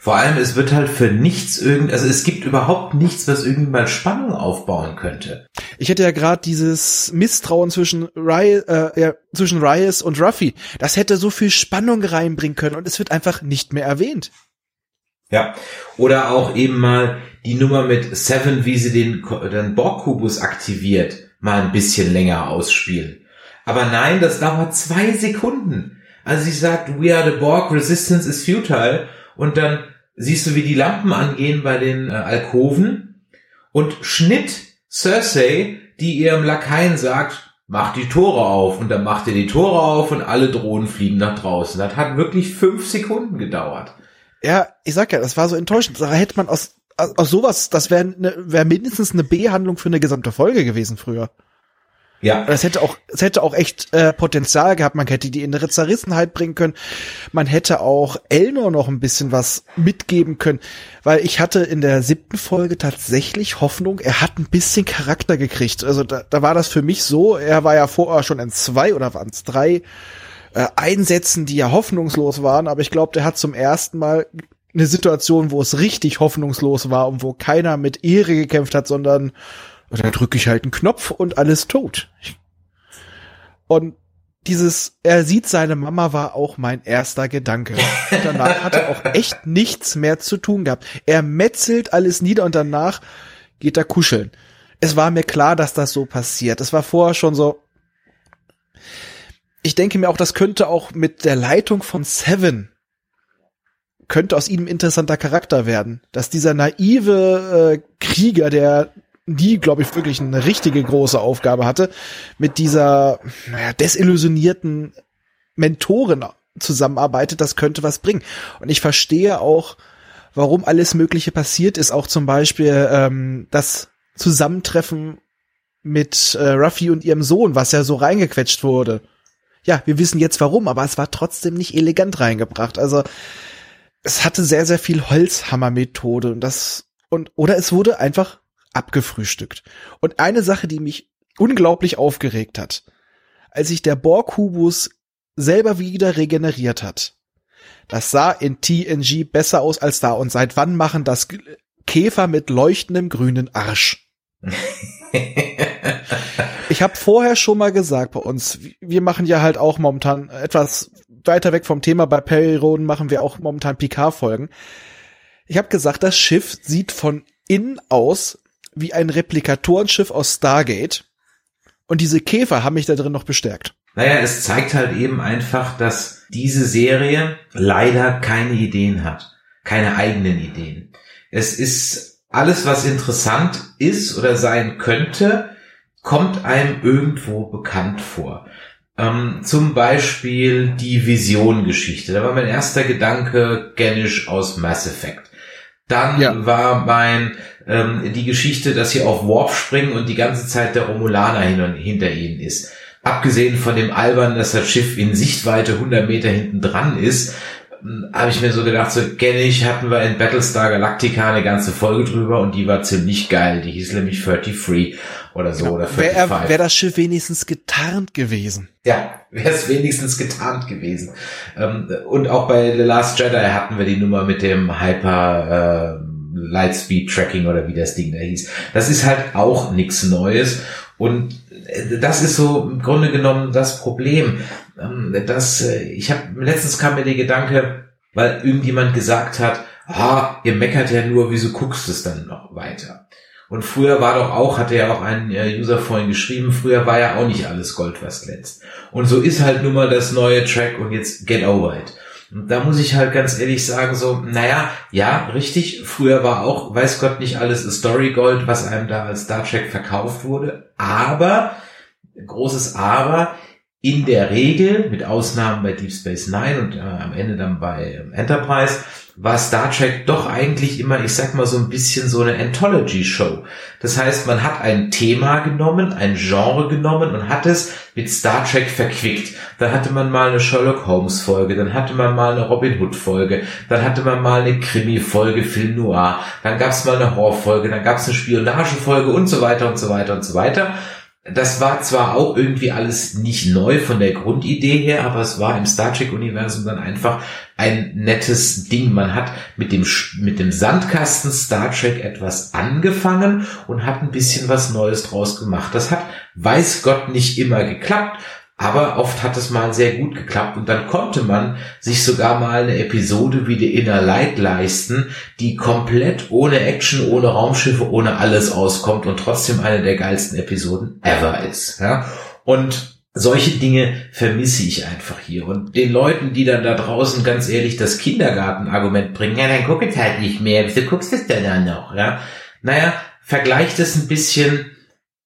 Vor allem, es wird halt für nichts irgend, also es gibt überhaupt nichts, was irgendwie mal Spannung aufbauen könnte. Ich hätte ja gerade dieses Misstrauen zwischen Ry äh, ja, zwischen Ryas und Ruffy. Das hätte so viel Spannung reinbringen können und es wird einfach nicht mehr erwähnt. Ja. Oder auch eben mal die Nummer mit Seven, wie sie den, den Borg-Kubus aktiviert, mal ein bisschen länger ausspielen. Aber nein, das dauert zwei Sekunden. Also sie sagt, we are the Borg, resistance is futile. Und dann siehst du, wie die Lampen angehen bei den äh, Alkoven und Schnitt Cersei, die ihrem Lakaien sagt, mach die Tore auf und dann macht er die Tore auf und alle Drohnen fliegen nach draußen. Das hat wirklich fünf Sekunden gedauert. Ja, ich sag ja, das war so enttäuschend. Da hätte man aus, aus sowas, das wäre ne, wär mindestens eine B-Handlung für eine gesamte Folge gewesen früher. Ja. Es hätte auch, es hätte auch echt äh, Potenzial gehabt. Man hätte die innere Zerrissenheit bringen können. Man hätte auch Elnor noch ein bisschen was mitgeben können, weil ich hatte in der siebten Folge tatsächlich Hoffnung, er hat ein bisschen Charakter gekriegt. Also da, da war das für mich so. Er war ja vorher schon in zwei oder waren es drei äh, Einsätzen, die ja hoffnungslos waren. Aber ich glaube, der hat zum ersten Mal eine Situation, wo es richtig hoffnungslos war und wo keiner mit Ehre gekämpft hat, sondern da drücke ich halt einen Knopf und alles tot. Und dieses, er sieht seine Mama war auch mein erster Gedanke. danach hat er auch *laughs* echt nichts mehr zu tun gehabt. Er metzelt alles nieder und danach geht er kuscheln. Es war mir klar, dass das so passiert. Es war vorher schon so. Ich denke mir auch, das könnte auch mit der Leitung von Seven könnte aus ihm interessanter Charakter werden. Dass dieser naive äh, Krieger, der die, glaube ich, wirklich eine richtige große Aufgabe hatte, mit dieser naja, desillusionierten Mentorin zusammenarbeitet, das könnte was bringen. Und ich verstehe auch, warum alles Mögliche passiert ist, auch zum Beispiel ähm, das Zusammentreffen mit äh, Ruffy und ihrem Sohn, was ja so reingequetscht wurde. Ja, wir wissen jetzt warum, aber es war trotzdem nicht elegant reingebracht. Also es hatte sehr, sehr viel Holzhammer-Methode und das und oder es wurde einfach abgefrühstückt. Und eine Sache, die mich unglaublich aufgeregt hat, als sich der Borg-Kubus selber wieder regeneriert hat. Das sah in TNG besser aus als da. Und seit wann machen das Käfer mit leuchtendem grünen Arsch? *laughs* ich habe vorher schon mal gesagt bei uns, wir machen ja halt auch momentan etwas weiter weg vom Thema. Bei Perry Roden machen wir auch momentan PK-Folgen. Ich habe gesagt, das Schiff sieht von innen aus wie ein Replikatorenschiff aus Stargate. Und diese Käfer haben mich da drin noch bestärkt. Naja, es zeigt halt eben einfach, dass diese Serie leider keine Ideen hat. Keine eigenen Ideen. Es ist alles, was interessant ist oder sein könnte, kommt einem irgendwo bekannt vor. Ähm, zum Beispiel die Vision-Geschichte. Da war mein erster Gedanke Genish aus Mass Effect. Dann ja. war mein ähm, die Geschichte, dass sie auf Warp springen und die ganze Zeit der Romulaner hin und, hinter ihnen ist. Abgesehen von dem Albern, dass das Schiff in Sichtweite 100 Meter hinten dran ist, habe ich mir so gedacht, so Gennig hatten wir in Battlestar Galactica eine ganze Folge drüber und die war ziemlich geil. Die hieß nämlich 33 oder so genau. oder 45. Wäre wär das Schiff wenigstens getarnt gewesen. Ja, wäre es wenigstens getarnt gewesen. Ähm, und auch bei The Last Jedi hatten wir die Nummer mit dem Hyper äh, Lightspeed Tracking oder wie das Ding da hieß. Das ist halt auch nichts Neues. Und äh, das ist so im Grunde genommen das Problem. Ähm, dass äh, ich habe letztens kam mir der Gedanke, weil irgendjemand gesagt hat, ah, ihr meckert ja nur, wieso guckst du es dann noch weiter? Und früher war doch auch, hatte ja auch ein äh, User vorhin geschrieben, früher war ja auch nicht alles Gold, was glänzt. Und so ist halt nun mal das neue Track und jetzt get over it. Und da muss ich halt ganz ehrlich sagen, so, naja, ja, richtig, früher war auch, weiß Gott, nicht alles Story Gold, was einem da als Star Trek verkauft wurde, aber, großes Aber, in der Regel, mit Ausnahmen bei Deep Space Nine und äh, am Ende dann bei ähm, Enterprise, war Star Trek doch eigentlich immer, ich sag mal so ein bisschen so eine Anthology-Show. Das heißt, man hat ein Thema genommen, ein Genre genommen und hat es mit Star Trek verquickt. Dann hatte man mal eine Sherlock Holmes Folge, dann hatte man mal eine Robin Hood Folge, dann hatte man mal eine Krimi Folge, Film Noir, dann gab es mal eine Horror Folge, dann gab es eine Spionage Folge und so weiter und so weiter und so weiter. Das war zwar auch irgendwie alles nicht neu von der Grundidee her, aber es war im Star Trek-Universum dann einfach ein nettes Ding. Man hat mit dem, mit dem Sandkasten Star Trek etwas angefangen und hat ein bisschen was Neues draus gemacht. Das hat, weiß Gott, nicht immer geklappt, aber oft hat es mal sehr gut geklappt und dann konnte man sich sogar mal eine Episode wie The Inner Light leisten, die komplett ohne Action, ohne Raumschiffe, ohne alles auskommt und trotzdem eine der geilsten Episoden ever ist. Ja? Und solche Dinge vermisse ich einfach hier. Und den Leuten, die dann da draußen ganz ehrlich das Kindergartenargument bringen, ja, dann guck ich halt nicht mehr, wieso guckst du es denn dann noch? Ja? Naja, vergleicht es ein bisschen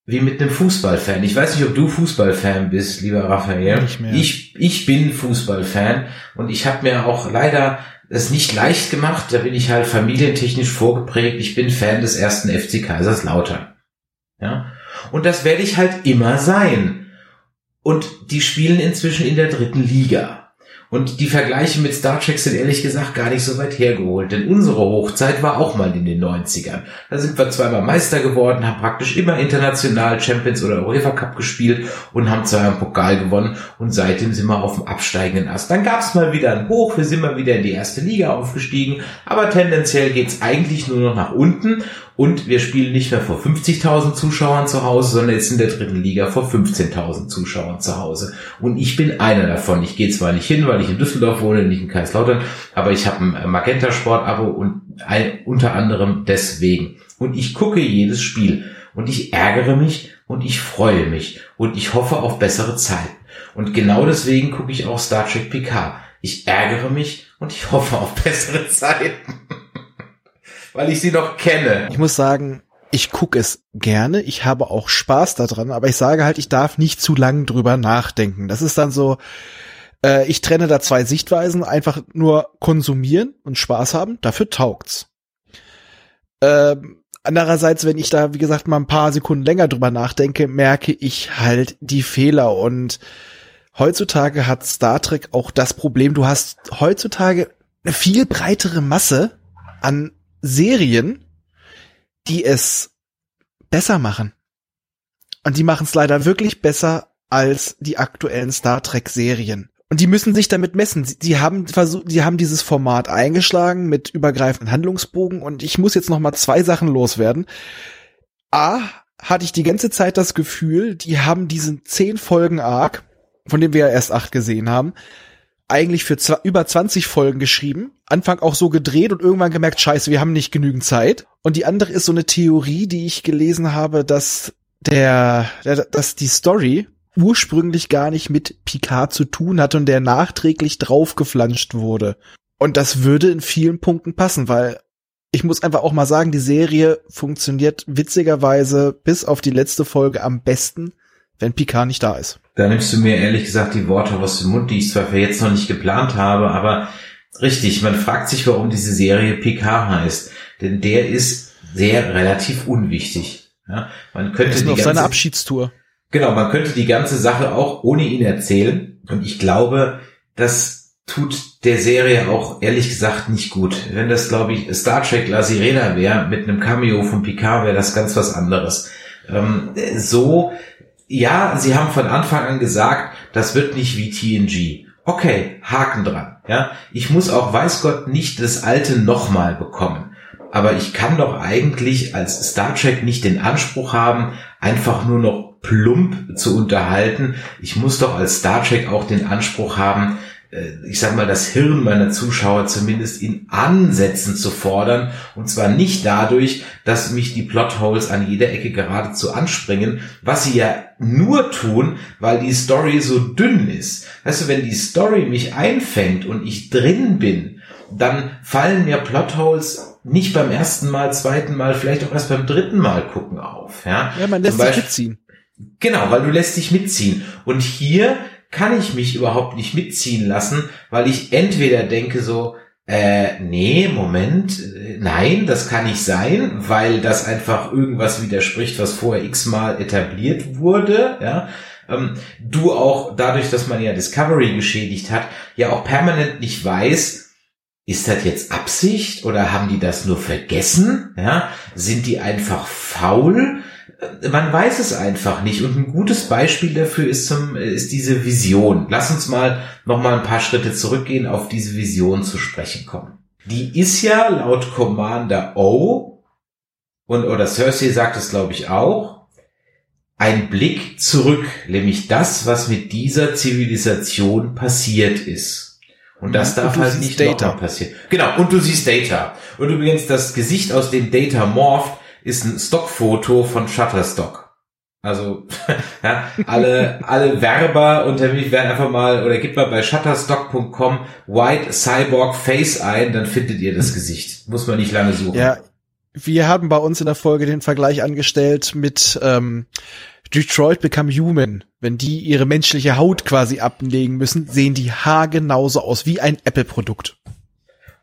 wie mit einem Fußballfan. Ich weiß nicht, ob du Fußballfan bist, lieber Raphael. Nicht mehr. Ich, ich bin Fußballfan und ich habe mir auch leider es nicht leicht gemacht. Da bin ich halt familientechnisch vorgeprägt. Ich bin Fan des ersten FC Kaiserslautern. Ja. Und das werde ich halt immer sein. Und die spielen inzwischen in der dritten Liga. Und die Vergleiche mit Star Trek sind ehrlich gesagt gar nicht so weit hergeholt, denn unsere Hochzeit war auch mal in den 90ern. Da sind wir zweimal Meister geworden, haben praktisch immer international Champions oder UEFA Cup gespielt und haben zweimal Pokal gewonnen und seitdem sind wir auf dem absteigenden Ast. Dann gab es mal wieder ein Hoch, wir sind mal wieder in die erste Liga aufgestiegen, aber tendenziell geht's eigentlich nur noch nach unten und wir spielen nicht mehr vor 50.000 Zuschauern zu Hause, sondern jetzt in der dritten Liga vor 15.000 Zuschauern zu Hause. Und ich bin einer davon. Ich gehe zwar nicht hin, weil ich in Düsseldorf wohne, nicht in Kaiserslautern, aber ich habe ein Magenta Sport Abo und ein, unter anderem deswegen. Und ich gucke jedes Spiel und ich ärgere mich und ich freue mich und ich hoffe auf bessere Zeiten. Und genau deswegen gucke ich auch Star Trek PK. Ich ärgere mich und ich hoffe auf bessere *laughs* Zeiten weil ich sie noch kenne. Ich muss sagen, ich gucke es gerne, ich habe auch Spaß daran, aber ich sage halt, ich darf nicht zu lang drüber nachdenken. Das ist dann so, äh, ich trenne da zwei Sichtweisen, einfach nur konsumieren und Spaß haben, dafür taugt's. Ähm, andererseits, wenn ich da, wie gesagt, mal ein paar Sekunden länger drüber nachdenke, merke ich halt die Fehler und heutzutage hat Star Trek auch das Problem, du hast heutzutage eine viel breitere Masse an Serien, die es besser machen. Und die machen es leider wirklich besser als die aktuellen Star Trek Serien. Und die müssen sich damit messen. Sie haben versucht, die haben dieses Format eingeschlagen mit übergreifenden Handlungsbogen und ich muss jetzt noch mal zwei Sachen loswerden. A, hatte ich die ganze Zeit das Gefühl, die haben diesen zehn Folgen Arc, von dem wir ja erst acht gesehen haben, eigentlich für über 20 Folgen geschrieben, Anfang auch so gedreht und irgendwann gemerkt, scheiße, wir haben nicht genügend Zeit. Und die andere ist so eine Theorie, die ich gelesen habe, dass der, der dass die Story ursprünglich gar nicht mit Picard zu tun hatte und der nachträglich draufgeflanscht wurde. Und das würde in vielen Punkten passen, weil ich muss einfach auch mal sagen, die Serie funktioniert witzigerweise bis auf die letzte Folge am besten, wenn Picard nicht da ist. Da nimmst du mir ehrlich gesagt die Worte aus dem Mund, die ich zwar für jetzt noch nicht geplant habe, aber richtig, man fragt sich, warum diese Serie Picard heißt. Denn der ist sehr relativ unwichtig. Ja, man könnte ist die ganze, seine Abschiedstour. Genau, man könnte die ganze Sache auch ohne ihn erzählen. Und ich glaube, das tut der Serie auch ehrlich gesagt nicht gut. Wenn das, glaube ich, Star Trek La Sirena wäre, mit einem Cameo von Picard, wäre das ganz was anderes. Ähm, so ja, sie haben von Anfang an gesagt, das wird nicht wie TNG. Okay, Haken dran. Ja, ich muss auch, weiß Gott, nicht das alte nochmal bekommen. Aber ich kann doch eigentlich als Star Trek nicht den Anspruch haben, einfach nur noch plump zu unterhalten. Ich muss doch als Star Trek auch den Anspruch haben, ich sag mal, das Hirn meiner Zuschauer zumindest in Ansätzen zu fordern. Und zwar nicht dadurch, dass mich die Plotholes an jeder Ecke geradezu anspringen, was sie ja nur tun, weil die Story so dünn ist. Weißt du, wenn die Story mich einfängt und ich drin bin, dann fallen mir Plotholes nicht beim ersten Mal, zweiten Mal, vielleicht auch erst beim dritten Mal gucken auf. Ja, ja man lässt sich mitziehen. Genau, weil du lässt dich mitziehen. Und hier kann ich mich überhaupt nicht mitziehen lassen, weil ich entweder denke so, äh, nee, Moment, nein, das kann nicht sein, weil das einfach irgendwas widerspricht, was vorher x-mal etabliert wurde, ja. Ähm, du auch dadurch, dass man ja Discovery geschädigt hat, ja auch permanent nicht weiß, ist das jetzt Absicht oder haben die das nur vergessen, ja? Sind die einfach faul? Man weiß es einfach nicht. Und ein gutes Beispiel dafür ist, zum, ist diese Vision. Lass uns mal noch mal ein paar Schritte zurückgehen, auf diese Vision zu sprechen kommen. Die ist ja laut Commander O und oder Cersei sagt es glaube ich auch, ein Blick zurück, nämlich das, was mit dieser Zivilisation passiert ist. Und das darf und halt nicht Data. passieren. Genau, und du siehst Data. Und übrigens, das Gesicht, aus dem Data morpht, ist ein Stockfoto von Shutterstock. Also *laughs* ja, alle alle Werber unter mich werden einfach mal oder gebt mal bei shutterstock.com White Cyborg Face ein, dann findet ihr das Gesicht. Muss man nicht lange suchen. Ja, wir haben bei uns in der Folge den Vergleich angestellt mit ähm, Detroit Become Human. Wenn die ihre menschliche Haut quasi ablegen müssen, sehen die Haar genauso aus wie ein Apple-Produkt.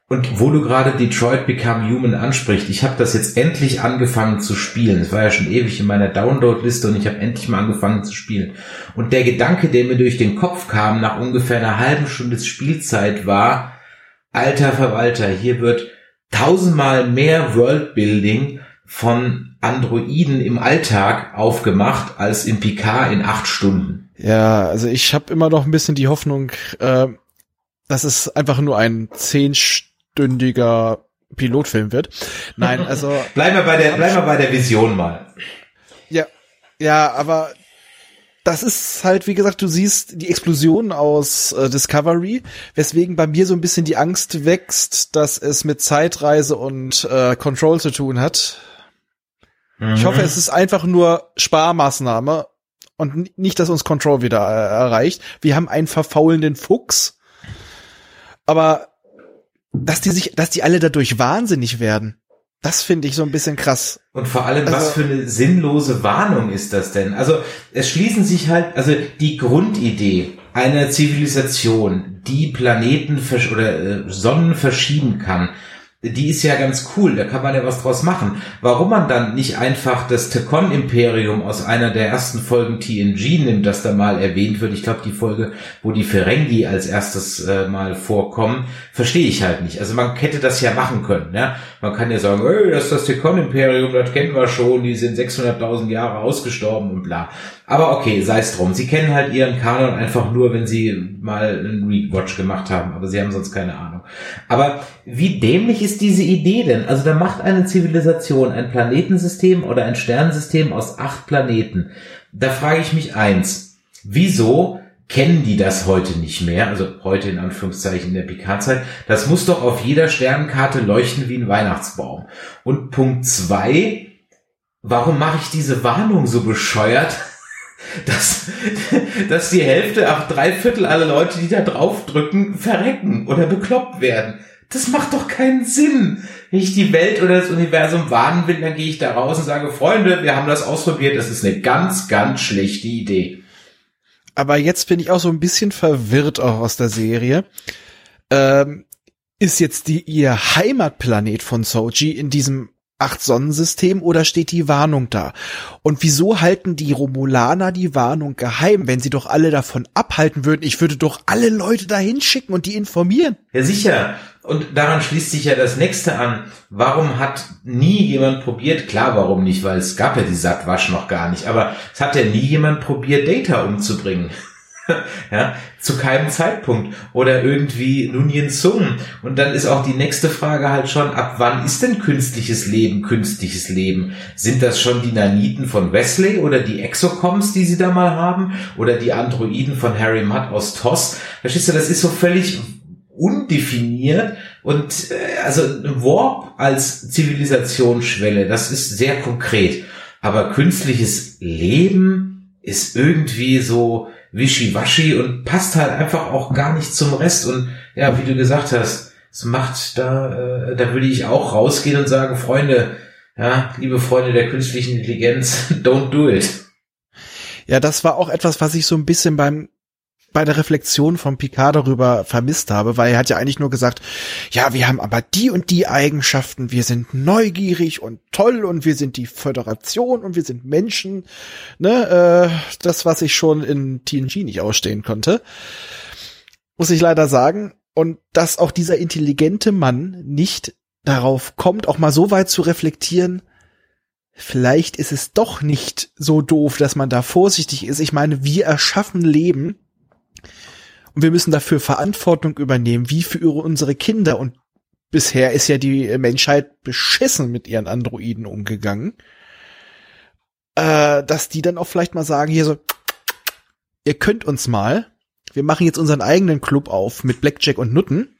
Und wo du gerade Detroit Become Human ansprichst, ich habe das jetzt endlich angefangen zu spielen. Es war ja schon ewig in meiner Download-Liste und ich habe endlich mal angefangen zu spielen. Und der Gedanke, der mir durch den Kopf kam nach ungefähr einer halben Stunde Spielzeit war, alter Verwalter, hier wird tausendmal mehr Worldbuilding von Androiden im Alltag aufgemacht als im Picard in acht Stunden. Ja, also ich habe immer noch ein bisschen die Hoffnung, äh, dass es einfach nur ein zehn stündiger Pilotfilm wird. Nein, *laughs* also. bleiben wir bei der, bleiben wir bei der Vision mal. Ja, ja, aber das ist halt, wie gesagt, du siehst die Explosion aus äh, Discovery, weswegen bei mir so ein bisschen die Angst wächst, dass es mit Zeitreise und äh, Control zu tun hat. Mhm. Ich hoffe, es ist einfach nur Sparmaßnahme und nicht, dass uns Control wieder äh, erreicht. Wir haben einen verfaulenden Fuchs, aber dass die sich, dass die alle dadurch wahnsinnig werden. Das finde ich so ein bisschen krass. Und vor allem, also, was für eine sinnlose Warnung ist das denn? Also es schließen sich halt, also die Grundidee einer Zivilisation, die Planeten oder äh, Sonnen verschieben kann, die ist ja ganz cool, da kann man ja was draus machen. Warum man dann nicht einfach das Tekon-Imperium aus einer der ersten Folgen TNG nimmt, das da mal erwähnt wird, ich glaube die Folge, wo die Ferengi als erstes äh, mal vorkommen, verstehe ich halt nicht. Also man hätte das ja machen können, ja. Man kann ja sagen, hey, das ist das Tekon-Imperium, das kennen wir schon, die sind 600.000 Jahre ausgestorben und bla. Aber okay, sei es drum. Sie kennen halt ihren Kanon einfach nur, wenn sie mal einen Rewatch gemacht haben, aber sie haben sonst keine Ahnung. Aber wie dämlich ist diese Idee denn? Also da macht eine Zivilisation ein Planetensystem oder ein Sternensystem aus acht Planeten. Da frage ich mich eins. Wieso kennen die das heute nicht mehr? Also heute in Anführungszeichen in der Picard-Zeit. Das muss doch auf jeder Sternenkarte leuchten wie ein Weihnachtsbaum. Und Punkt zwei, warum mache ich diese Warnung so bescheuert? Dass, dass die Hälfte, auch drei Viertel aller Leute, die da draufdrücken, verrecken oder bekloppt werden. Das macht doch keinen Sinn. Wenn ich die Welt oder das Universum warnen will, dann gehe ich da raus und sage, Freunde, wir haben das ausprobiert, das ist eine ganz, ganz schlechte Idee. Aber jetzt bin ich auch so ein bisschen verwirrt auch aus der Serie. Ähm, ist jetzt die ihr Heimatplanet von Soji in diesem acht Sonnensystem oder steht die Warnung da? Und wieso halten die Romulaner die Warnung geheim, wenn sie doch alle davon abhalten würden? Ich würde doch alle Leute dahin schicken und die informieren. Ja, sicher. Und daran schließt sich ja das nächste an. Warum hat nie jemand probiert? Klar, warum nicht? Weil es gab ja die Sattwasch noch gar nicht. Aber es hat ja nie jemand probiert, Data umzubringen. *laughs* ja, zu keinem Zeitpunkt. Oder irgendwie Nunien Sung. Und dann ist auch die nächste Frage halt schon, ab wann ist denn künstliches Leben künstliches Leben? Sind das schon die Naniten von Wesley oder die Exocoms, die sie da mal haben? Oder die Androiden von Harry Mudd aus TOS? Verstehst du, das ist so völlig undefiniert und äh, also Warp als Zivilisationsschwelle, das ist sehr konkret. Aber künstliches Leben ist irgendwie so, wischiwaschi und passt halt einfach auch gar nicht zum Rest. Und ja, wie du gesagt hast, es macht da, äh, da würde ich auch rausgehen und sagen, Freunde, ja, liebe Freunde der künstlichen Intelligenz, *laughs* don't do it. Ja, das war auch etwas, was ich so ein bisschen beim bei der Reflexion von Picard darüber vermisst habe, weil er hat ja eigentlich nur gesagt, ja, wir haben aber die und die Eigenschaften, wir sind neugierig und toll und wir sind die Föderation und wir sind Menschen, ne, äh, das, was ich schon in TNG nicht ausstehen konnte, muss ich leider sagen, und dass auch dieser intelligente Mann nicht darauf kommt, auch mal so weit zu reflektieren, vielleicht ist es doch nicht so doof, dass man da vorsichtig ist. Ich meine, wir erschaffen Leben und wir müssen dafür Verantwortung übernehmen, wie für unsere Kinder. Und bisher ist ja die Menschheit beschissen mit ihren Androiden umgegangen. Äh, dass die dann auch vielleicht mal sagen, hier so, ihr könnt uns mal, wir machen jetzt unseren eigenen Club auf mit Blackjack und Nutten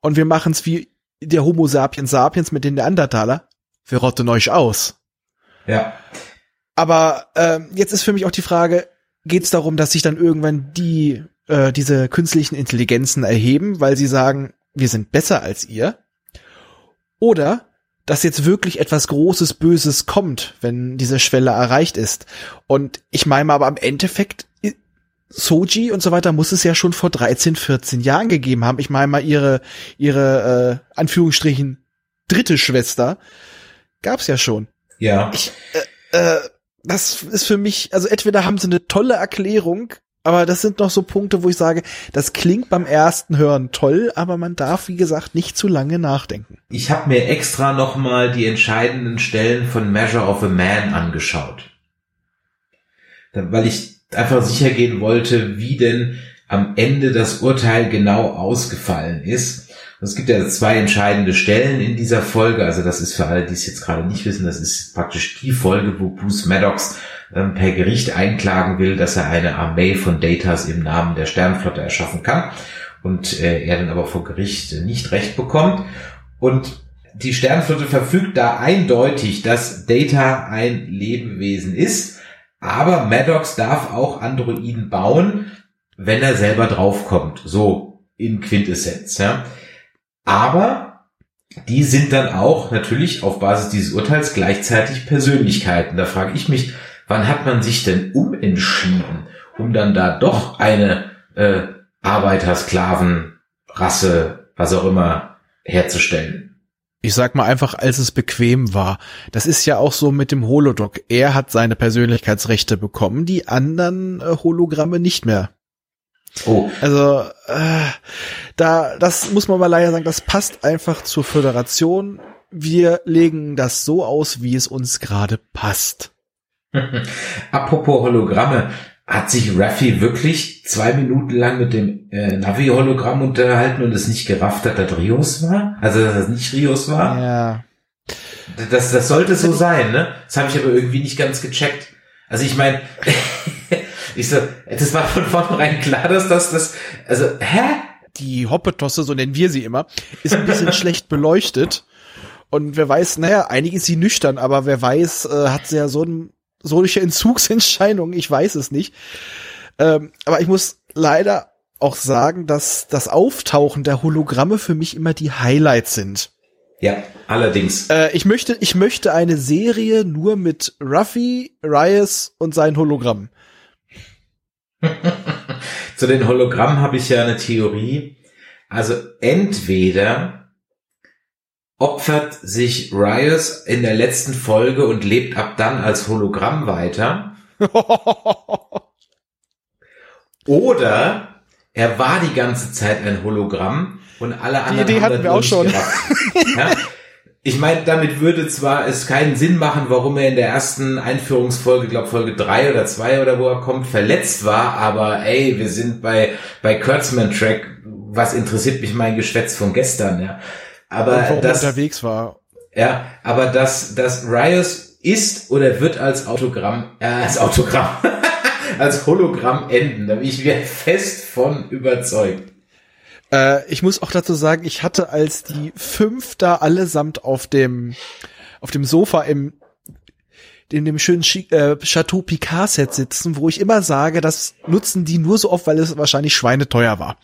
und wir machen es wie der Homo sapiens sapiens mit den Neandertaler. Wir rotten euch aus. Ja. Aber äh, jetzt ist für mich auch die Frage, geht es darum, dass sich dann irgendwann die äh, diese künstlichen Intelligenzen erheben, weil sie sagen, wir sind besser als ihr? Oder dass jetzt wirklich etwas Großes, Böses kommt, wenn diese Schwelle erreicht ist. Und ich meine aber am Endeffekt, Soji und so weiter muss es ja schon vor 13, 14 Jahren gegeben haben. Ich meine mal ihre, ihre äh, Anführungsstrichen dritte Schwester gab's ja schon. Ja. Ich, äh, äh, das ist für mich, also entweder haben sie eine tolle Erklärung, aber das sind noch so Punkte, wo ich sage, das klingt beim ersten Hören toll, aber man darf, wie gesagt, nicht zu lange nachdenken. Ich habe mir extra nochmal die entscheidenden Stellen von Measure of a Man angeschaut. Weil ich einfach sicher gehen wollte, wie denn am Ende das Urteil genau ausgefallen ist. Es gibt ja zwei entscheidende Stellen in dieser Folge. Also das ist für alle, die es jetzt gerade nicht wissen, das ist praktisch die Folge, wo Bruce Maddox ähm, per Gericht einklagen will, dass er eine Armee von Datas im Namen der Sternflotte erschaffen kann. Und äh, er dann aber vor Gericht nicht recht bekommt. Und die Sternflotte verfügt da eindeutig, dass Data ein Lebewesen ist aber Maddox darf auch Androiden bauen, wenn er selber draufkommt. So in Quintessenz. Ja. Aber die sind dann auch natürlich auf Basis dieses Urteils gleichzeitig Persönlichkeiten. Da frage ich mich, wann hat man sich denn umentschieden, um dann da doch eine äh, Arbeiter, Sklaven, Rasse, was auch immer herzustellen? ich sag mal einfach, als es bequem war. Das ist ja auch so mit dem Holodoc. Er hat seine Persönlichkeitsrechte bekommen, die anderen äh, Hologramme nicht mehr. Oh. Also äh, da, das muss man mal leider sagen, das passt einfach zur Föderation. Wir legen das so aus, wie es uns gerade passt. *laughs* Apropos Hologramme, hat sich Raffi wirklich zwei Minuten lang mit dem äh, Navi-Hologramm unterhalten und es nicht gerafft hat, dass Rios war? Also, dass es nicht Rios war? Ja. Das, das sollte so sein, ne? Das habe ich aber irgendwie nicht ganz gecheckt. Also ich meine, *laughs* ich so, das war von vornherein klar, dass das, das, also, hä? Die Hoppetosse, so nennen wir sie immer, ist ein bisschen *laughs* schlecht beleuchtet. Und wer weiß, naja, einige ist sie nüchtern, aber wer weiß, äh, hat sie ja so ein solche Entzugsentscheidungen, ich weiß es nicht. Ähm, aber ich muss leider auch sagen, dass das Auftauchen der Hologramme für mich immer die Highlights sind. Ja, allerdings. Äh, ich möchte, ich möchte eine Serie nur mit Ruffy, Rias und seinen Hologrammen. *laughs* Zu den Hologrammen habe ich ja eine Theorie. Also entweder opfert sich Rios in der letzten Folge und lebt ab dann als Hologramm weiter. *laughs* Oder er war die ganze Zeit ein Hologramm und alle anderen die Idee hatten wir auch schon. *laughs* Ja? Ich meine, damit würde zwar es keinen Sinn machen, warum er in der ersten Einführungsfolge, glaube Folge drei oder zwei oder wo er kommt, verletzt war, aber ey, wir sind bei, bei Kurtzman Track, was interessiert mich mein Geschwätz von gestern, ja. Aber und das, unterwegs war. Ja, aber dass, dass Rios ist oder wird als Autogramm, äh, als Autogramm, *laughs* als Hologramm enden. Da bin ich mir fest von überzeugt. Äh, ich muss auch dazu sagen, ich hatte als die fünf da allesamt auf dem, auf dem Sofa im in dem schönen äh, Chateau Picard Set sitzen, wo ich immer sage, das nutzen die nur so oft, weil es wahrscheinlich schweineteuer war.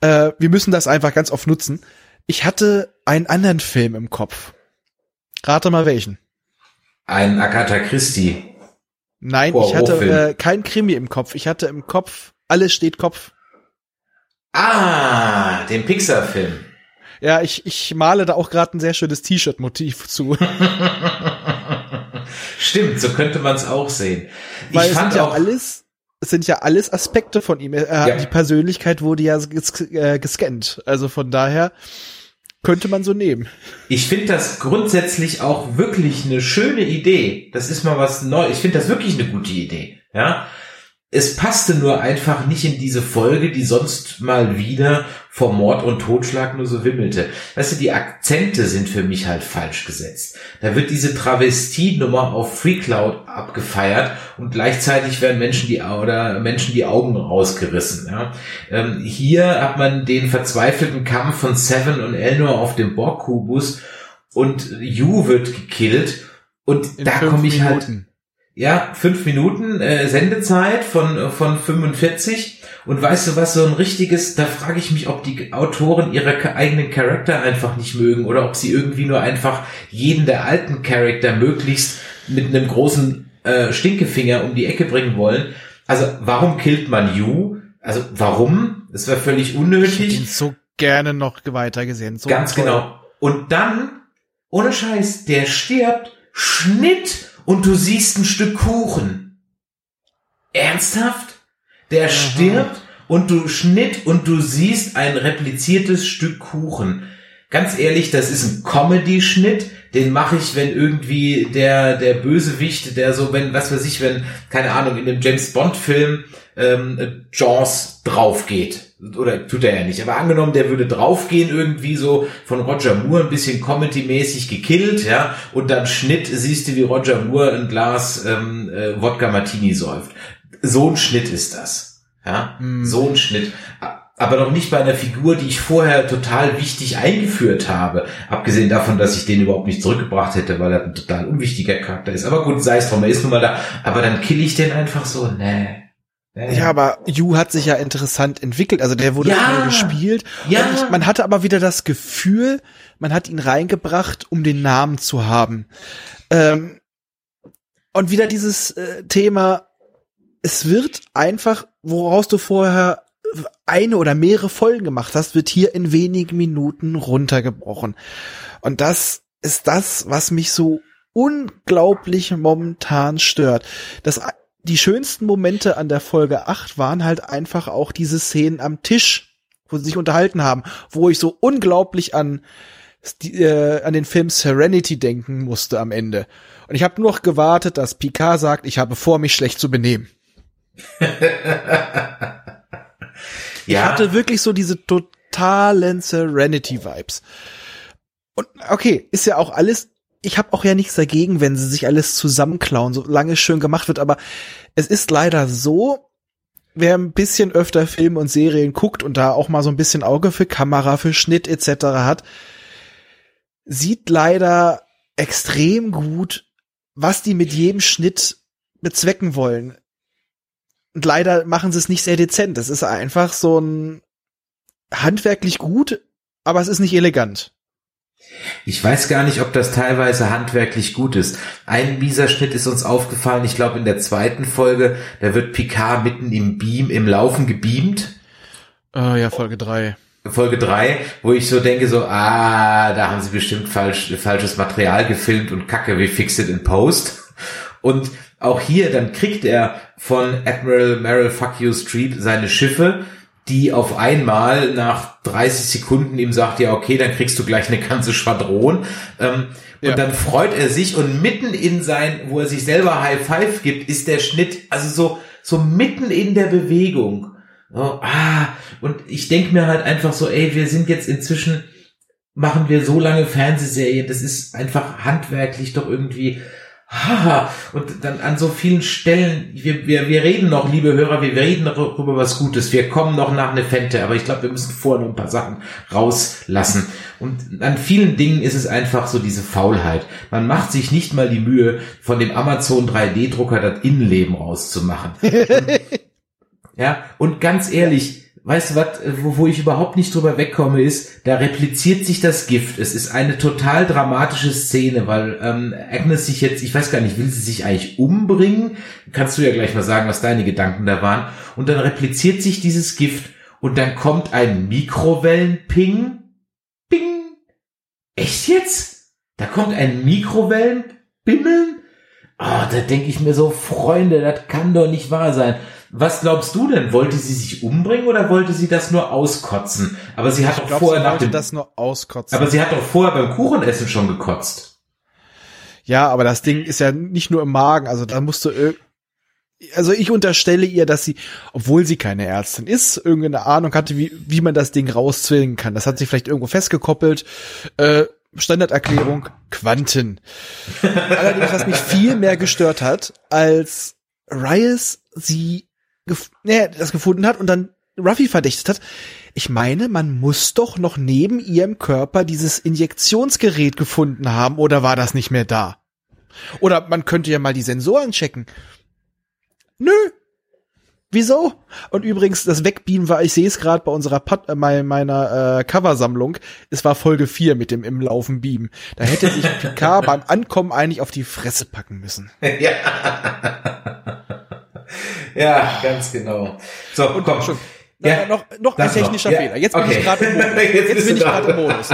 Äh, wir müssen das einfach ganz oft nutzen. Ich hatte einen anderen Film im Kopf. Rate mal welchen. Ein Agatha Christie. Nein, ich hatte äh, kein Krimi im Kopf. Ich hatte im Kopf, alles steht Kopf. Ah, den Pixar-Film. Ja, ich, ich male da auch gerade ein sehr schönes T-Shirt-Motiv zu. *laughs* Stimmt, so könnte man es auch sehen. Weil ich fand ja auch alles, es sind ja alles Aspekte von ihm. Er, ja. Die Persönlichkeit wurde ja ges äh, gescannt. Also von daher, Könnte man so nehmen. Ich finde das grundsätzlich auch wirklich eine schöne Idee. Das ist mal was Neues. Ich finde das wirklich eine gute Idee. Ja, es passte nur einfach nicht in diese Folge, die sonst mal wieder vor Mord und Totschlag nur so wimmelte. Weißt du, die Akzente sind für mich halt falsch gesetzt. Da wird diese Travestie-Nummer auf FreeCloud abgefeiert und gleichzeitig werden Menschen die oder Menschen die Augen rausgerissen. Ja. Ähm, hier hat man den verzweifelten Kampf von Seven und Elnor auf dem Borg-Kubus und Yu wird gekillt und In da komme ich halt Minuten. Ja, fünf Minuten äh, Sendezeit von, von 45. Und weißt du was, so ein richtiges, da frage ich mich, ob die Autoren ihre eigenen Charakter einfach nicht mögen oder ob sie irgendwie nur einfach jeden der alten Charakter möglichst mit einem großen äh, Stinkefinger um die Ecke bringen wollen. Also warum killt man Yu? Also warum? Das wäre völlig Ich hätte unnötig. ihn so gerne noch weiter gesehen. So Ganz toll. genau. Und dann, ohne Scheiß, der stirbt, Schnitt und du siehst ein Stück Kuchen. Ernsthaft? Der stirbt und du Schnitt und du siehst ein repliziertes Stück Kuchen. Ganz ehrlich, das ist ein Comedy-Schnitt, den mache ich, wenn irgendwie der, der Bösewicht, der so, wenn, was weiß ich, wenn, keine Ahnung, in dem James Bond-Film ähm, Jaws draufgeht. Oder tut er ja nicht, aber angenommen, der würde draufgehen, irgendwie so von Roger Moore ein bisschen Comedy-mäßig gekillt, ja, und dann Schnitt siehst du, wie Roger Moore ein Glas ähm, äh, Wodka Martini säuft. So ein Schnitt ist das. Ja, so ein Schnitt. Aber noch nicht bei einer Figur, die ich vorher total wichtig eingeführt habe. Abgesehen davon, dass ich den überhaupt nicht zurückgebracht hätte, weil er ein total unwichtiger Charakter ist. Aber gut, sei es drum, er ist nun mal da. Aber dann kill ich den einfach so. Nee. nee. Ja, aber Yu hat sich ja interessant entwickelt. Also der wurde Ja. gespielt. Ja. Und ich, man hatte aber wieder das Gefühl, man hat ihn reingebracht, um den Namen zu haben. Ähm, und wieder dieses äh, Thema, es wird einfach, woraus du vorher eine oder mehrere Folgen gemacht hast, wird hier in wenigen Minuten runtergebrochen. Und das ist das, was mich so unglaublich momentan stört. Das, die schönsten Momente an der Folge 8 waren halt einfach auch diese Szenen am Tisch, wo sie sich unterhalten haben, wo ich so unglaublich an, die, äh, an den Film Serenity denken musste am Ende. Und ich habe nur noch gewartet, dass Picard sagt, ich habe vor, mich schlecht zu benehmen. *laughs* Ich ja, hatte wirklich so diese totalen Serenity-Vibes. Und okay, ist ja auch alles, ich habe auch ja nichts dagegen, wenn sie sich alles zusammenklauen, solange es schön gemacht wird, aber es ist leider so, wer ein bisschen öfter Filme und Serien guckt und da auch mal so ein bisschen Auge für Kamera, für Schnitt etc. hat, sieht leider extrem gut, was die mit jedem Schnitt bezwecken wollen. Und leider machen sie es nicht sehr dezent. Es ist einfach so ein handwerklich gut, aber es ist nicht elegant. Ich weiß gar nicht, ob das teilweise handwerklich gut ist. Ein mieser Schnitt ist uns aufgefallen, ich glaube in der zweiten Folge, da wird Picard mitten im Beam, im Laufen gebeamt. Oh, ja, Folge drei. Folge drei, wo ich so denke, so, ah, da haben sie bestimmt falsch, falsches Material gefilmt und kacke, wie fix it in post. Und auch hier, dann kriegt er von Admiral Merrill Fuck You Street seine Schiffe, die auf einmal nach 30 Sekunden ihm sagt, ja, okay, dann kriegst du gleich eine ganze Schwadron. Ähm, Ja. Und dann freut er sich und mitten in sein, wo er sich selber High Five gibt, ist der Schnitt, also so, so mitten in der Bewegung. So, ah, und ich denke mir halt einfach so, ey, wir sind jetzt inzwischen, machen wir so lange Fernsehserien, das ist einfach handwerklich doch irgendwie, haha, und dann an so vielen Stellen, wir, wir, wir reden noch, liebe Hörer, wir reden noch über was Gutes, wir kommen noch nach eine Fente, aber ich glaube, wir müssen vorher noch ein paar Sachen rauslassen. Und an vielen Dingen ist es einfach so diese Faulheit. Man macht sich nicht mal die Mühe, von dem Amazon 3D-Drucker das Innenleben rauszumachen. *laughs* Ja, und ganz ehrlich, weißt du was, wo, wo ich überhaupt nicht drüber wegkomme, ist, da repliziert sich das Gift. Es ist eine total dramatische Szene, weil ähm, Agnes sich jetzt, ich weiß gar nicht, will sie sich eigentlich umbringen? Kannst du ja gleich mal sagen, was deine Gedanken da waren. Und dann repliziert sich dieses Gift und dann kommt ein Mikrowellenping. Ping. Echt jetzt? Da kommt ein Mikrowellenbimmeln? Oh, da denke ich mir so, Freunde, das kann doch nicht wahr sein. Was glaubst du denn? Wollte sie sich umbringen oder wollte sie das nur auskotzen? Aber sie hat Ich doch glaube, vorher sie nach dem, das nur auskotzen. aber sie hat doch vorher beim Kuchenessen schon gekotzt. ja, aber das Ding ist ja nicht nur im Magen, also da musst du also ich unterstelle ihr, dass sie, obwohl sie keine Ärztin ist, irgendeine Ahnung hatte, wie, wie man das Ding rauszwingen kann. Das hat sie vielleicht irgendwo festgekoppelt. Äh, Standarderklärung, Quanten. Allerdings, was mich viel mehr gestört hat, als Riot sie nee, das gefunden hat und dann Ruffy verdächtigt hat. Ich meine, man muss doch noch neben ihrem Körper dieses Injektionsgerät gefunden haben, oder war das nicht mehr da? Oder man könnte ja mal die Sensoren checken. Nö. Wieso? Und übrigens, das Wegbeamen war, ich sehe es gerade bei unserer Pod, äh, mein- meiner äh, Coversammlung, es war Folge 4 mit dem im Laufen Beam. Da hätte sich Picard beim Ankommen eigentlich auf die Fresse packen müssen. *laughs* ja. Ja, ganz genau. So, Und komm. schon. Ja, noch noch ein noch. technischer Ja, Fehler. Jetzt bin okay. ich gerade im *laughs* Modus. Jetzt Jetzt, bin ich gerade im. Modus.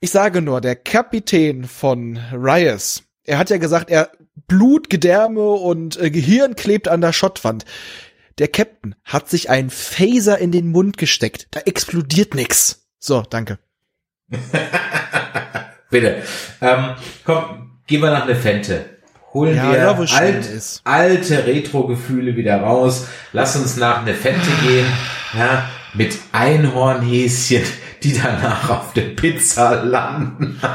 Ich sage nur, der Kapitän von Rias, er hat ja gesagt, er Blut, Gedärme und äh, Gehirn klebt an der Schottwand. Der Captain hat sich einen Phaser in den Mund gesteckt. Da explodiert nix. So, danke. *laughs* Bitte. Ähm, komm, gehen wir nach eine Fente. Holen Ja, wir schön alt, alte Retro-Gefühle wieder raus. Lass uns nach eine Fente gehen. Ja, mit Einhornhäschen, die danach auf der Pizza landen. *laughs*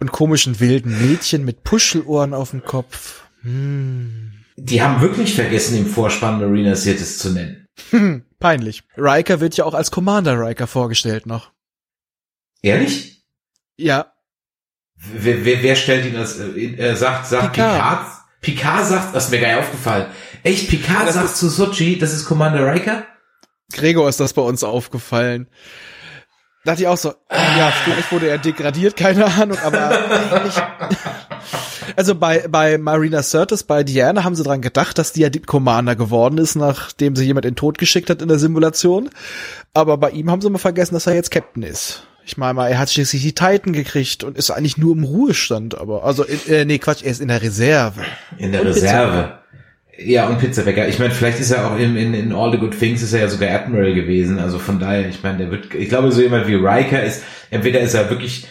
Und komischen wilden Mädchen mit Puschelohren auf dem Kopf. Hm. Die haben wirklich vergessen, im Vorspann Marina Sirtis zu nennen. Hm, peinlich. Riker wird ja auch als Commander Riker vorgestellt noch. Ehrlich? Ja, Wer, wer, wer stellt ihn als, äh, äh, sagt, sagt Picard. Picard? Picard sagt, das ist mir gar nicht aufgefallen. Echt, Picard Das sagt ist- zu Sochi, das ist Commander Riker? Gregor ist das bei uns aufgefallen. Dachte ich auch so, ja, vielleicht wurde er degradiert, keine Ahnung, aber eigentlich. *laughs* Also bei, bei Marina Sirtis, bei Diana haben sie dran gedacht, dass die ja die Commander geworden ist, nachdem sie jemand in den Tod geschickt hat in der Simulation. Aber bei ihm haben sie mal vergessen, dass er jetzt Captain ist. Ich meine mal, er hat schließlich die Titan gekriegt und ist eigentlich nur im Ruhestand, aber, also, äh, nee, Quatsch, er ist in der Reserve. In der Und Reserve. Ja, und Pizzabäcker. Ich meine, vielleicht ist er auch in, in, in All the Good Things ist er ja sogar Admiral gewesen. Also von daher, ich meine, der wird, ich glaube, so jemand wie Riker ist, entweder ist er wirklich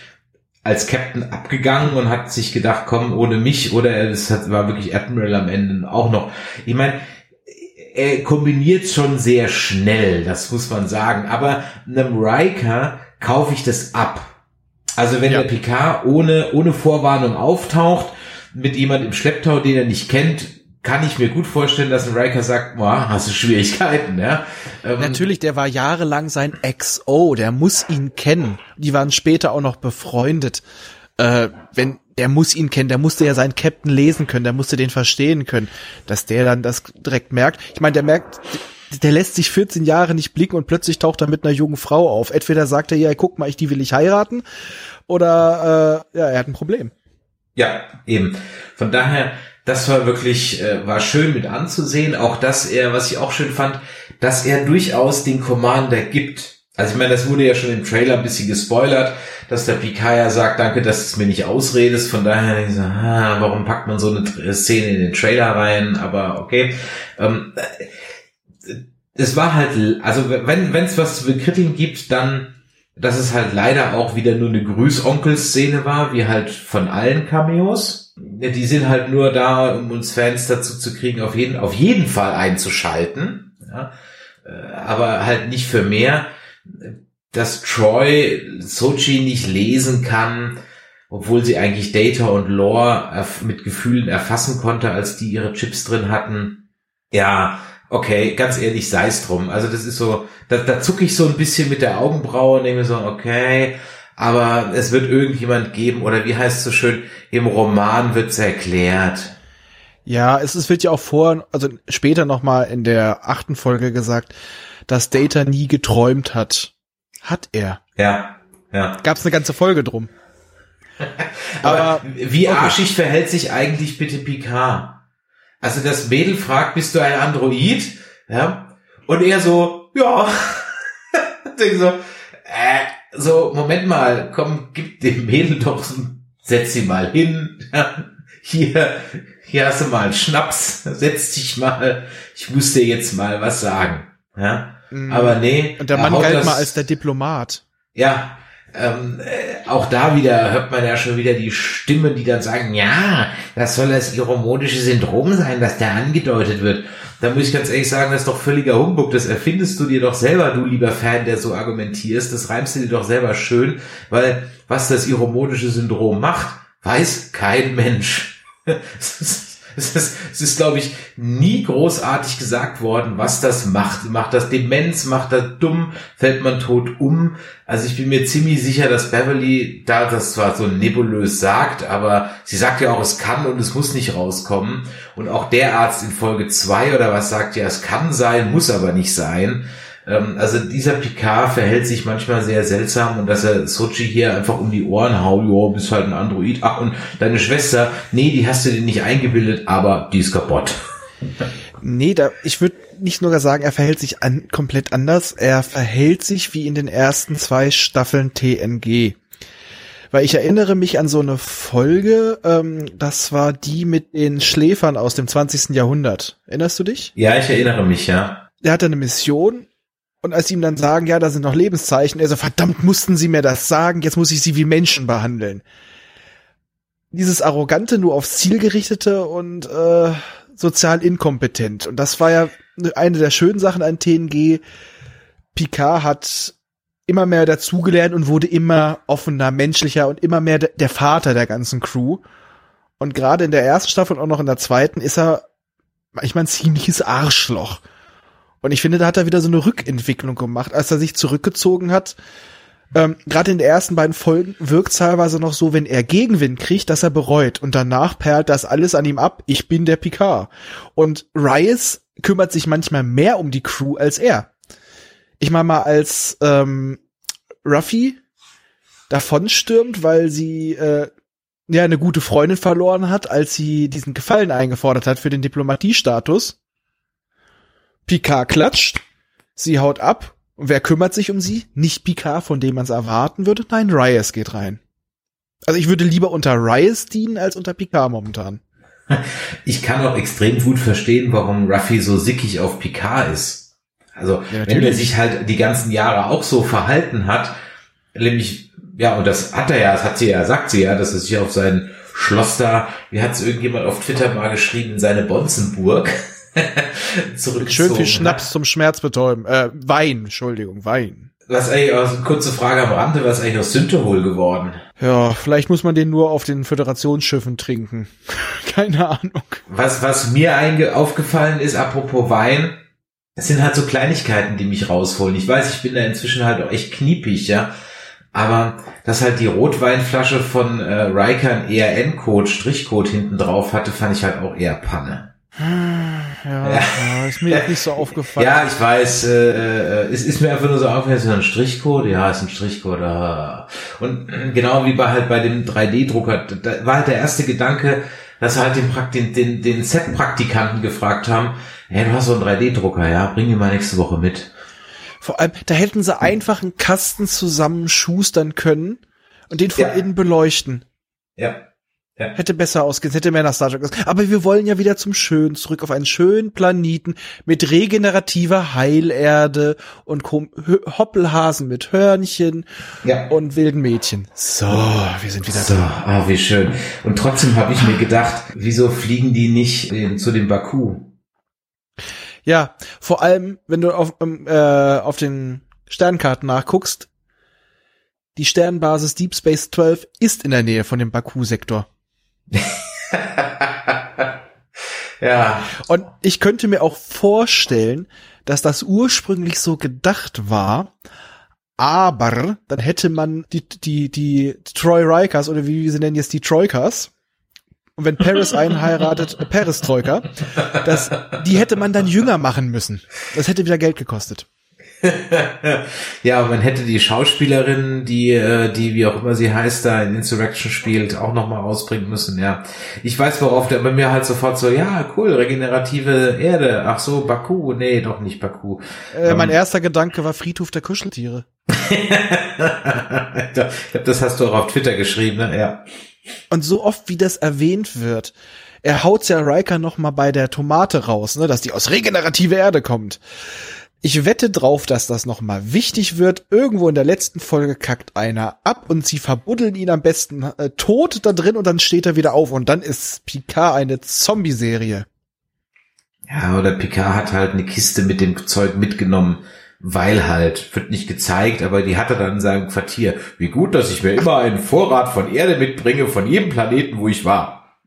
als Captain abgegangen und hat sich gedacht, komm, ohne mich, oder er ist, hat, war wirklich Admiral am Ende auch noch. Ich meine, er kombiniert schon sehr schnell, das muss man sagen. Aber einem Riker kaufe ich das ab. Also wenn Ja. der Picard ohne, ohne Vorwarnung auftaucht, mit jemand im Schlepptau, den er nicht kennt, kann ich mir gut vorstellen, dass ein Riker sagt, boah, hast du Schwierigkeiten, ja? Ähm, Natürlich, der war jahrelang sein XO, der muss ihn kennen. Die waren später auch noch befreundet. Äh, wenn der muss ihn kennen, der musste ja seinen Captain lesen können, der musste den verstehen können, dass der dann das direkt merkt. Ich meine, der merkt, der lässt sich 14 Jahre nicht blicken und plötzlich taucht er mit einer jungen Frau auf. Entweder sagt er, ja, guck mal, ich die will ich heiraten, oder äh, ja, er hat ein Problem. Ja, eben. Von daher, das war wirklich, äh, war schön mit anzusehen. Auch dass er, was ich auch schön fand, dass er durchaus den Commander gibt. Also ich meine, das wurde ja schon im Trailer ein bisschen gespoilert, dass der Picard sagt, danke, dass du es mir nicht ausredest. Von daher ich so, ah, warum packt man so eine Szene in den Trailer rein? Aber okay. Ähm, äh, es war halt, also wenn es was zu bekritteln gibt, dann dass es halt leider auch wieder nur eine Grüßonkel-Szene war, wie halt von allen Cameos. Die sind halt nur da, um uns Fans dazu zu kriegen, auf jeden, auf jeden Fall einzuschalten. Ja. Äh, Aber halt nicht für mehr. Dass Troy Sochi nicht lesen kann, obwohl sie eigentlich Data und Lore mit Gefühlen erfassen konnte, als die ihre Chips drin hatten. Ja, okay, ganz ehrlich, sei es drum. Also das ist so, da, da zucke ich so ein bisschen mit der Augenbraue und denke mir so, okay, aber es wird irgendjemand geben, oder wie heißt es so schön, im Roman wird's erklärt. Ja, es, es wird ja auch vor, also später nochmal in der achten Folge gesagt, dass Data nie geträumt hat. Hat er. Ja, ja. Gab's eine ganze Folge drum. *laughs* Aber, Aber- wie okay. arschig verhält sich eigentlich bitte Picard? Also das Mädel fragt, bist du ein Android? Ja. Und er so, ja. *laughs* Denk so, äh, so, Moment mal, komm, gib dem Mädel doch, so- setz sie mal hin. Ja. hier, hier hast du mal einen Schnaps, *laughs* setz dich mal, ich muss dir jetzt mal was sagen. Ja, Mhm. aber nee. Und der er Mann galt das- mal als der Diplomat. ja, ähm, äh, auch da wieder hört man ja schon wieder die Stimmen, die dann sagen, ja, das soll das iromonische Syndrom sein, das da angedeutet wird. Da muss ich ganz ehrlich sagen, das ist doch völliger Humbug. Das erfindest du dir doch selber, du lieber Fan, der so argumentierst. Das reimst du dir doch selber schön, weil was das iromonische Syndrom macht, weiß kein Mensch. *laughs* *laughs* Es ist, es ist, glaube ich, nie großartig gesagt worden, was das macht. Macht das Demenz, macht das dumm, fällt man tot um. Also ich bin mir ziemlich sicher, dass Beverly da das zwar so nebulös sagt, aber sie sagt ja auch, es kann und es muss nicht rauskommen. Und auch der Arzt in Folge zwei oder was sagt ja, es kann sein, muss aber nicht sein. Ähm, also dieser Picard verhält sich manchmal sehr seltsam und dass er Sochi hier einfach um die Ohren haut, ja, bist halt ein Android. Ach, und deine Schwester, nee, die hast du dir nicht eingebildet, aber die ist kaputt. Nee, da, ich würde nicht nur sagen, er verhält sich an, komplett anders. Er verhält sich wie in den ersten zwei Staffeln TNG. Weil ich erinnere mich an so eine Folge, ähm, das war die mit den Schläfern aus dem 20. Jahrhundert. Erinnerst du dich? Ja, ich erinnere mich, ja. Er hatte eine Mission und als sie ihm dann sagen, ja, da sind noch Lebenszeichen, er so, verdammt, mussten sie mir das sagen, jetzt muss ich sie wie Menschen behandeln. Dieses arrogante, nur aufs Ziel gerichtete und äh, sozial inkompetent. Und das war ja eine der schönen Sachen an TNG. Picard hat immer mehr dazugelernt und wurde immer offener, menschlicher und immer mehr de- der Vater der ganzen Crew. Und gerade in der ersten Staffel und auch noch in der zweiten ist er manchmal ein ziemliches Arschloch. Und ich finde, da hat er wieder so eine Rückentwicklung gemacht, als er sich zurückgezogen hat. Ähm, Gerade in den ersten beiden Folgen wirkt teilweise noch so, wenn er Gegenwind kriegt, dass er bereut. Und danach perlt das alles an ihm ab. Ich bin der Picard. Und Rice kümmert sich manchmal mehr um die Crew als er. Ich meine mal, als ähm, Ruffy davonstürmt, weil sie äh, ja eine gute Freundin verloren hat, als sie diesen Gefallen eingefordert hat für den Diplomatiestatus. Picard klatscht, sie haut ab. Und wer kümmert sich um sie? Nicht Picard, von dem man es erwarten würde. Nein, Reyes geht rein. Also ich würde lieber unter Reyes dienen als unter Picard momentan. *laughs* Ich kann auch extrem gut verstehen, warum Ruffy so sickig auf Picard ist. Also, Ja, wenn er sich halt die ganzen Jahre auch so verhalten hat, nämlich, ja, und das hat er ja, das hat sie ja, sagt sie ja, dass er sich auf sein Schloss da, wie hat es irgendjemand auf Twitter mal geschrieben, seine Bonzenburg *laughs* zurückgezogen *laughs* Schön viel. Schnaps zum Schmerzbetäuben. Äh, Wein, Entschuldigung, Wein. Was eigentlich, also, kurze Frage am Rande, was ist eigentlich aus Synthehol geworden? Ja, vielleicht muss man den nur auf den Föderationsschiffen trinken. *laughs* Keine Ahnung. Was, was mir einge aufgefallen ist, apropos Wein, es sind halt so Kleinigkeiten, die mich rausholen. Ich weiß, ich bin da inzwischen halt auch echt kniepig, ja. Aber dass halt die Rotweinflasche von äh, Riker einen ERN-Code, Strichcode hinten drauf hatte, fand ich halt auch eher Panne. Ja, Ja. ja. ist mir jetzt nicht so aufgefallen. Ja, ich weiß, äh, äh, es ist mir einfach nur so aufgefallen, ist das ein Strichcode? Ja, ist ein Strichcode. Ah. Und äh, genau wie bei halt bei dem 3D-Drucker, da war halt der erste Gedanke, dass wir halt den, Prakt- den, den, den Set-Praktikanten gefragt haben, hey, du hast so einen 3D-Drucker, ja, bring ihn mal nächste Woche mit. Vor allem, da hätten sie einfach einen Kasten zusammen schustern können und den von Ja. innen beleuchten. Ja. Hätte besser ausgesehen, hätte mehr nach Star Trek ausgesehen. Aber wir wollen ja wieder zum Schönen zurück auf einen schönen Planeten mit regenerativer Heilerde und Kom- Hoppelhasen mit Hörnchen Ja. und wilden Mädchen. So, wir sind wieder So, da. ah, wie schön. Und trotzdem habe ich mir gedacht, wieso fliegen die nicht äh, zu dem Baku? Ja, vor allem, wenn du auf, ähm, äh, auf den Sternkarten nachguckst, die Sternbasis Deep Space 12 ist in der Nähe von dem Baku-Sektor. *laughs* ja, Und ich könnte mir auch vorstellen, dass das ursprünglich so gedacht war, aber dann hätte man die, die, die Troy Rikers oder wie sie nennen jetzt die Troikas. Und wenn Paris *laughs* einen heiratet, äh, Paris Troika, das, die hätte man dann jünger machen müssen. Das hätte wieder Geld gekostet. *laughs* ja, man hätte die Schauspielerin, die, äh, die wie auch immer sie heißt, da in Insurrection spielt, auch nochmal rausbringen müssen, ja. Ich weiß, worauf der bei mir halt sofort so, ja, cool, regenerative Erde. Ach so, Baku. Nee, doch nicht Baku. Äh, mein Ähm. erster Gedanke war Friedhof der Kuscheltiere. *laughs* ich glaube, das hast du auch auf Twitter geschrieben, ne? Ja. Und so oft, wie das erwähnt wird, er haut ja Riker noch mal bei der Tomate raus, ne, dass die aus regenerative Erde kommt. Ich wette drauf, dass das noch mal wichtig wird. Irgendwo in der letzten Folge kackt einer ab und sie verbuddeln ihn am besten äh, tot da drin und dann steht er wieder auf und dann ist Picard eine Zombie-Serie. Ja, oder Picard hat halt eine Kiste mit dem Zeug mitgenommen, weil halt, wird nicht gezeigt, aber die hat er dann in seinem Quartier. Wie gut, dass ich mir immer einen Vorrat von Erde mitbringe, von jedem Planeten, wo ich war.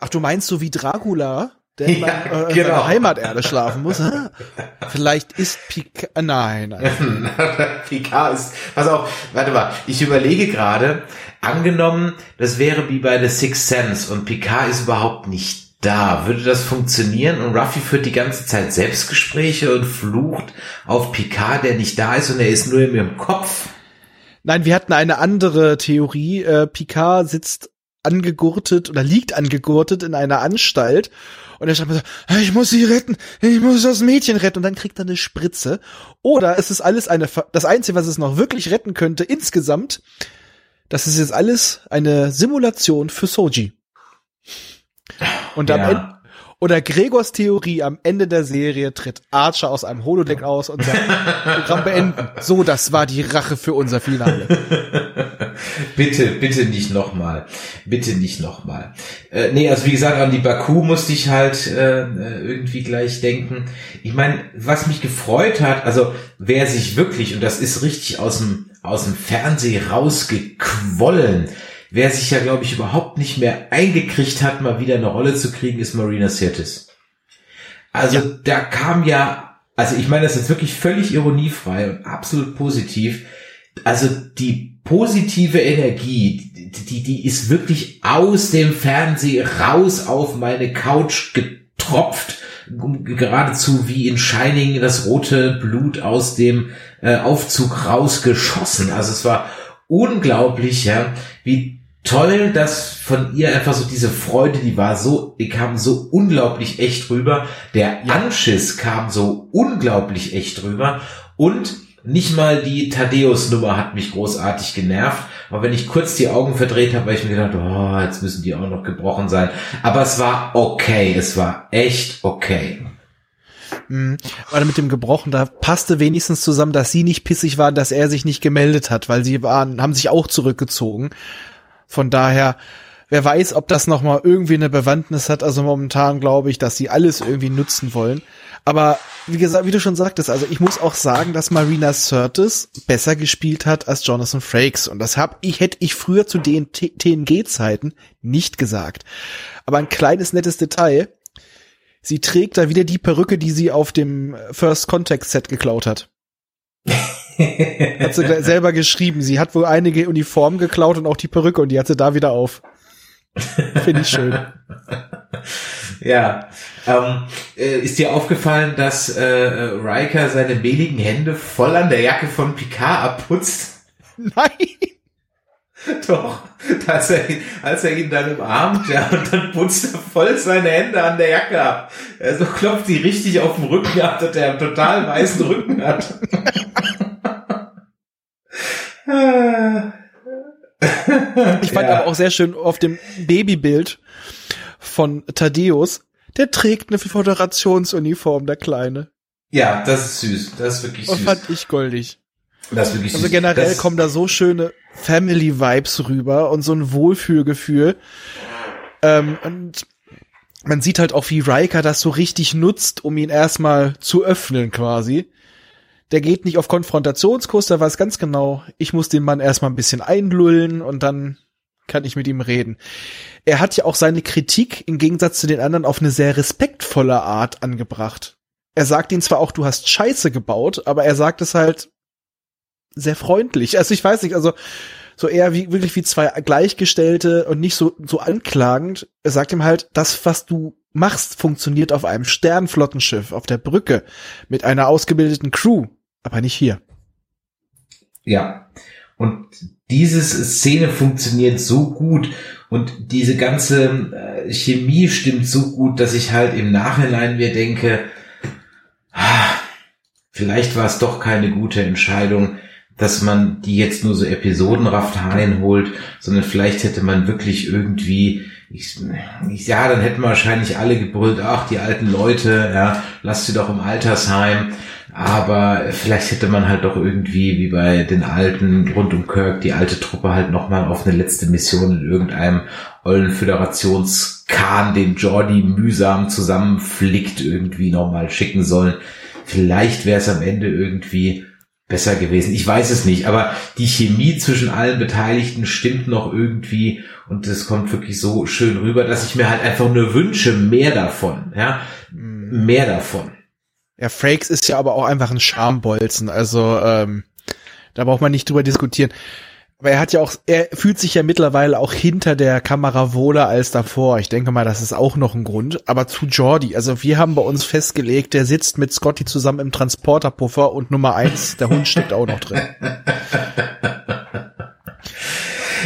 Ach, du meinst so wie Dracula? Der Ja, äh, genau. Heimaterde schlafen muss. *laughs* Vielleicht ist Picard, äh, nein, nein. *laughs* Picard ist, pass auf, warte mal, ich überlege gerade, angenommen, das wäre wie bei The Sixth Sense und Picard ist überhaupt nicht da. Würde das funktionieren? Und Ruffy führt die ganze Zeit Selbstgespräche und flucht auf Picard, der nicht da ist und er ist nur in ihrem Kopf. Nein, wir hatten eine andere Theorie. Äh, Picard sitzt angegurtet oder liegt angegurtet in einer Anstalt und er sagt so, ich muss sie retten, ich muss das Mädchen retten und dann kriegt er eine Spritze. Oder es ist alles eine, das Einzige, was es noch wirklich retten könnte insgesamt, das ist jetzt alles eine Simulation für Soji. Und am Ja. Ende, oder Gregors Theorie am Ende der Serie tritt Archer aus einem Holodeck aus und sagt, *laughs* Programm beenden. So, das war die Rache für unser Finale. Bitte, bitte nicht nochmal. Bitte nicht nochmal. Äh, nee, also wie gesagt, an die Baku musste ich halt äh, äh, irgendwie gleich denken. Ich meine, was mich gefreut hat, also wer sich wirklich, und das ist richtig aus dem, aus dem Fernseh rausgequollen, wer sich ja, glaube ich, überhaupt nicht mehr eingekriegt hat, mal wieder eine Rolle zu kriegen, ist Marina Sirtis. Also Ja. da kam ja, also ich meine, das ist wirklich völlig ironiefrei und absolut positiv. Also die positive Energie, die, die, ist wirklich aus dem Fernsehen raus auf meine Couch getropft. Geradezu wie in Shining das rote Blut aus dem äh, Aufzug rausgeschossen. Also es war unglaublich, ja, wie toll, dass von ihr einfach so diese Freude, die war so, die kam so unglaublich echt rüber. Der Anschiss kam so unglaublich echt rüber und nicht mal die Thaddeus-Nummer hat mich großartig genervt. Aber wenn ich kurz die Augen verdreht habe, habe ich mir gedacht, oh, jetzt müssen die auch noch gebrochen sein. Aber es war okay. Es war echt okay. Mhm. Oder mit dem Gebrochen, da passte wenigstens zusammen, dass sie nicht pissig waren, dass er sich nicht gemeldet hat, weil sie waren, haben sich auch zurückgezogen. Von daher, wer weiß, ob das nochmal irgendwie eine Bewandtnis hat. Also momentan glaube ich, dass sie alles irgendwie nutzen wollen. Aber wie gesagt, wie du schon sagtest, also ich muss auch sagen, dass Marina Sirtis besser gespielt hat als Jonathan Frakes. Und das hab ich, hätte ich früher zu den TNG-Zeiten nicht gesagt. Aber ein kleines nettes Detail. Sie trägt da wieder die Perücke, die sie auf dem First Contact Set geklaut hat. *laughs* hat sie selber geschrieben. Sie hat wohl einige Uniformen geklaut und auch die Perücke und die hat sie da wieder auf. Finde ich schön. *laughs* Ja. Ähm, äh, ist dir aufgefallen, dass äh, Riker seine mehligen Hände voll an der Jacke von Picard abputzt? Nein! *laughs* Doch, als er, ihn- als er ihn dann umarmt, ja, und dann putzt er voll seine Hände an der Jacke ab. Also klopft die richtig auf den Rücken ab, dass er einen total weißen Rücken hat. *laughs* *laughs* Ich fand Ja. aber auch sehr schön auf dem Babybild von Thaddeus, der trägt eine Föderationsuniform, der Kleine. Ja, das ist süß. Das ist wirklich Und süß. fand ich goldig. Das ist wirklich Also süß. generell das, kommen da so schöne Family-Vibes rüber und so ein Wohlfühlgefühl. Ähm, und man sieht halt auch, wie Riker das so richtig nutzt, um ihn erstmal zu öffnen quasi. Der geht nicht auf Konfrontationskurs, der weiß ganz genau, ich muss den Mann erstmal ein bisschen einlullen und dann kann ich mit ihm reden. Er hat ja auch seine Kritik im Gegensatz zu den anderen auf eine sehr respektvolle Art angebracht. Er sagt ihnen zwar auch, du hast Scheiße gebaut, aber er sagt es halt sehr freundlich. Also ich weiß nicht, also so eher wie wirklich wie zwei Gleichgestellte und nicht so so anklagend. Er sagt ihm halt, das was du machst funktioniert auf einem Sternflottenschiff auf der Brücke mit einer ausgebildeten Crew, aber nicht hier. Ja. Und diese Szene funktioniert so gut und diese ganze äh, Chemie stimmt so gut, dass ich halt im Nachhinein mir denke, ah, vielleicht war es doch keine gute Entscheidung, dass man die jetzt nur so episodenraft reinholt, sondern vielleicht hätte man wirklich irgendwie ich, ich, ja, dann hätten wahrscheinlich alle gebrüllt, ach, die alten Leute, ja, lasst sie doch im Altersheim. Aber vielleicht hätte man halt doch irgendwie, wie bei den alten rund um Kirk, die alte Truppe halt nochmal auf eine letzte Mission in irgendeinem ollen Föderationskahn, den Jordi mühsam zusammenflickt, irgendwie nochmal schicken sollen. Vielleicht wäre es am Ende irgendwie besser gewesen. Ich weiß es nicht, aber die Chemie zwischen allen Beteiligten stimmt noch irgendwie und es kommt wirklich so schön rüber, dass ich mir halt einfach nur wünsche, mehr davon, ja, mhm. mehr davon. Ja, Frakes ist ja aber auch einfach ein Schambolzen, also ähm, da braucht man nicht drüber diskutieren. Aber er hat ja auch, er fühlt sich ja mittlerweile auch hinter der Kamera wohler als davor. Ich denke mal, das ist auch noch ein Grund. Aber zu Jordi, also wir haben bei uns festgelegt, der sitzt mit Scotty zusammen im Transporterpuffer und Nummer eins, der Hund steckt auch noch drin. *laughs*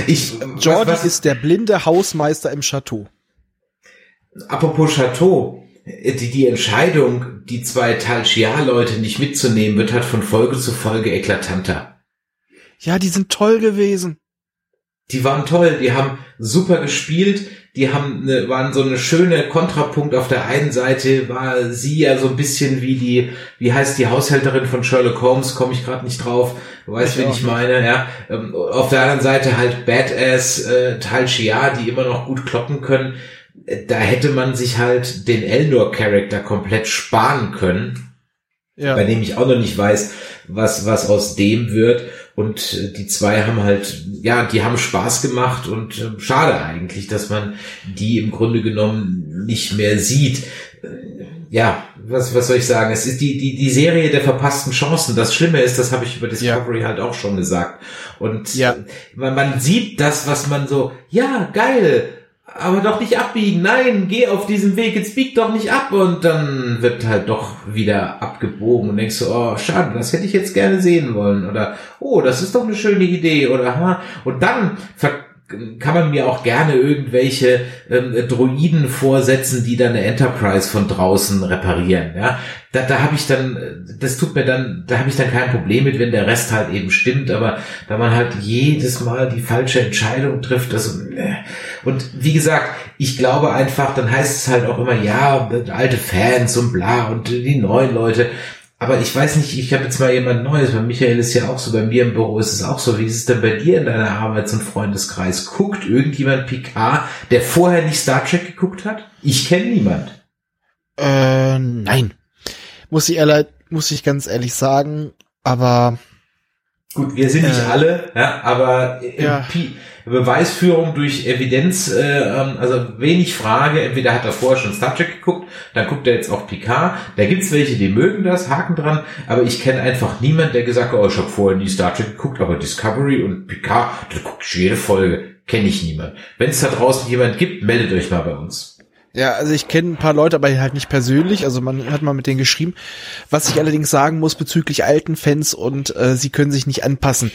Ich, Jordi was, was, ist der blinde Hausmeister im Chateau. Apropos Chateau, die, die Entscheidung, die zwei Tal Shia-Leute nicht mitzunehmen, wird halt von Folge zu Folge eklatanter. Ja, die sind toll gewesen. Die waren toll, die haben super gespielt, die haben eine, waren so eine schöne Kontrapunkt. Auf der einen Seite war sie ja so ein bisschen wie die, wie heißt die Haushälterin von Sherlock Holmes, komme ich gerade nicht drauf, du weißt, wen ich meine, ja. Ähm, auf der anderen Seite halt Badass äh, Tal Shia, die immer noch gut kloppen können. Äh, da hätte man sich halt den Eldor-Charakter komplett sparen können. Ja. Bei dem ich auch noch nicht weiß, was, was aus dem wird. Und äh, die zwei haben halt, ja, die haben Spaß gemacht und äh, schade eigentlich, dass man die im Grunde genommen nicht mehr sieht. Äh, ja, was, was soll ich sagen? Es ist die, die, die Serie der verpassten Chancen. Das Schlimme ist, das habe ich über Discovery ja. halt auch schon gesagt. Und ja. man, man sieht das, was man so, ja, geil, aber doch nicht abbiegen. Nein, geh auf diesem Weg, jetzt bieg doch nicht ab. Und dann wird halt doch wieder abgebogen und denkst so, oh, schade, das hätte ich jetzt gerne sehen wollen. Oder, oh, das ist doch eine schöne Idee. Oder, ha. Und dann kann man mir auch gerne irgendwelche ähm, Droiden vorsetzen, die dann eine Enterprise von draußen reparieren. Ja, da, da habe ich dann, das tut mir dann, da habe ich dann kein Problem mit, wenn der Rest halt eben stimmt. Aber da man halt jedes Mal die falsche Entscheidung trifft, das äh. und wie gesagt, ich glaube einfach, dann heißt es halt auch immer, ja, alte Fans und bla und die neuen Leute. Aber ich weiß nicht, ich habe jetzt mal jemand Neues, bei Michael ist ja auch so, bei mir im Büro ist es auch so. Wie ist es denn bei dir in deiner Arbeits- und Freundeskreis? Guckt irgendjemand Picard, der vorher nicht Star Trek geguckt hat? Ich kenne niemand. Äh, nein. Muss ich ehrlich, muss ich ganz ehrlich sagen, aber Gut, wir sind nicht äh, alle, ja, aber ja. Beweisführung durch Evidenz, äh, ähm, also wenig Frage, entweder hat er vorher schon Star Trek geguckt, dann guckt er jetzt auch Picard, da gibt's welche, die mögen das, Haken dran, aber ich kenne einfach niemand, der gesagt hat, oh, ich habe vorher nie Star Trek geguckt, aber Discovery und Picard, da gucke ich jede Folge, kenne ich niemand. Wenn es da draußen jemand gibt, meldet euch mal bei uns. Ja, also ich kenne ein paar Leute, aber halt nicht persönlich. Also man hat mal mit denen geschrieben. Was ich allerdings sagen muss bezüglich alten Fans und äh, sie können sich nicht anpassen.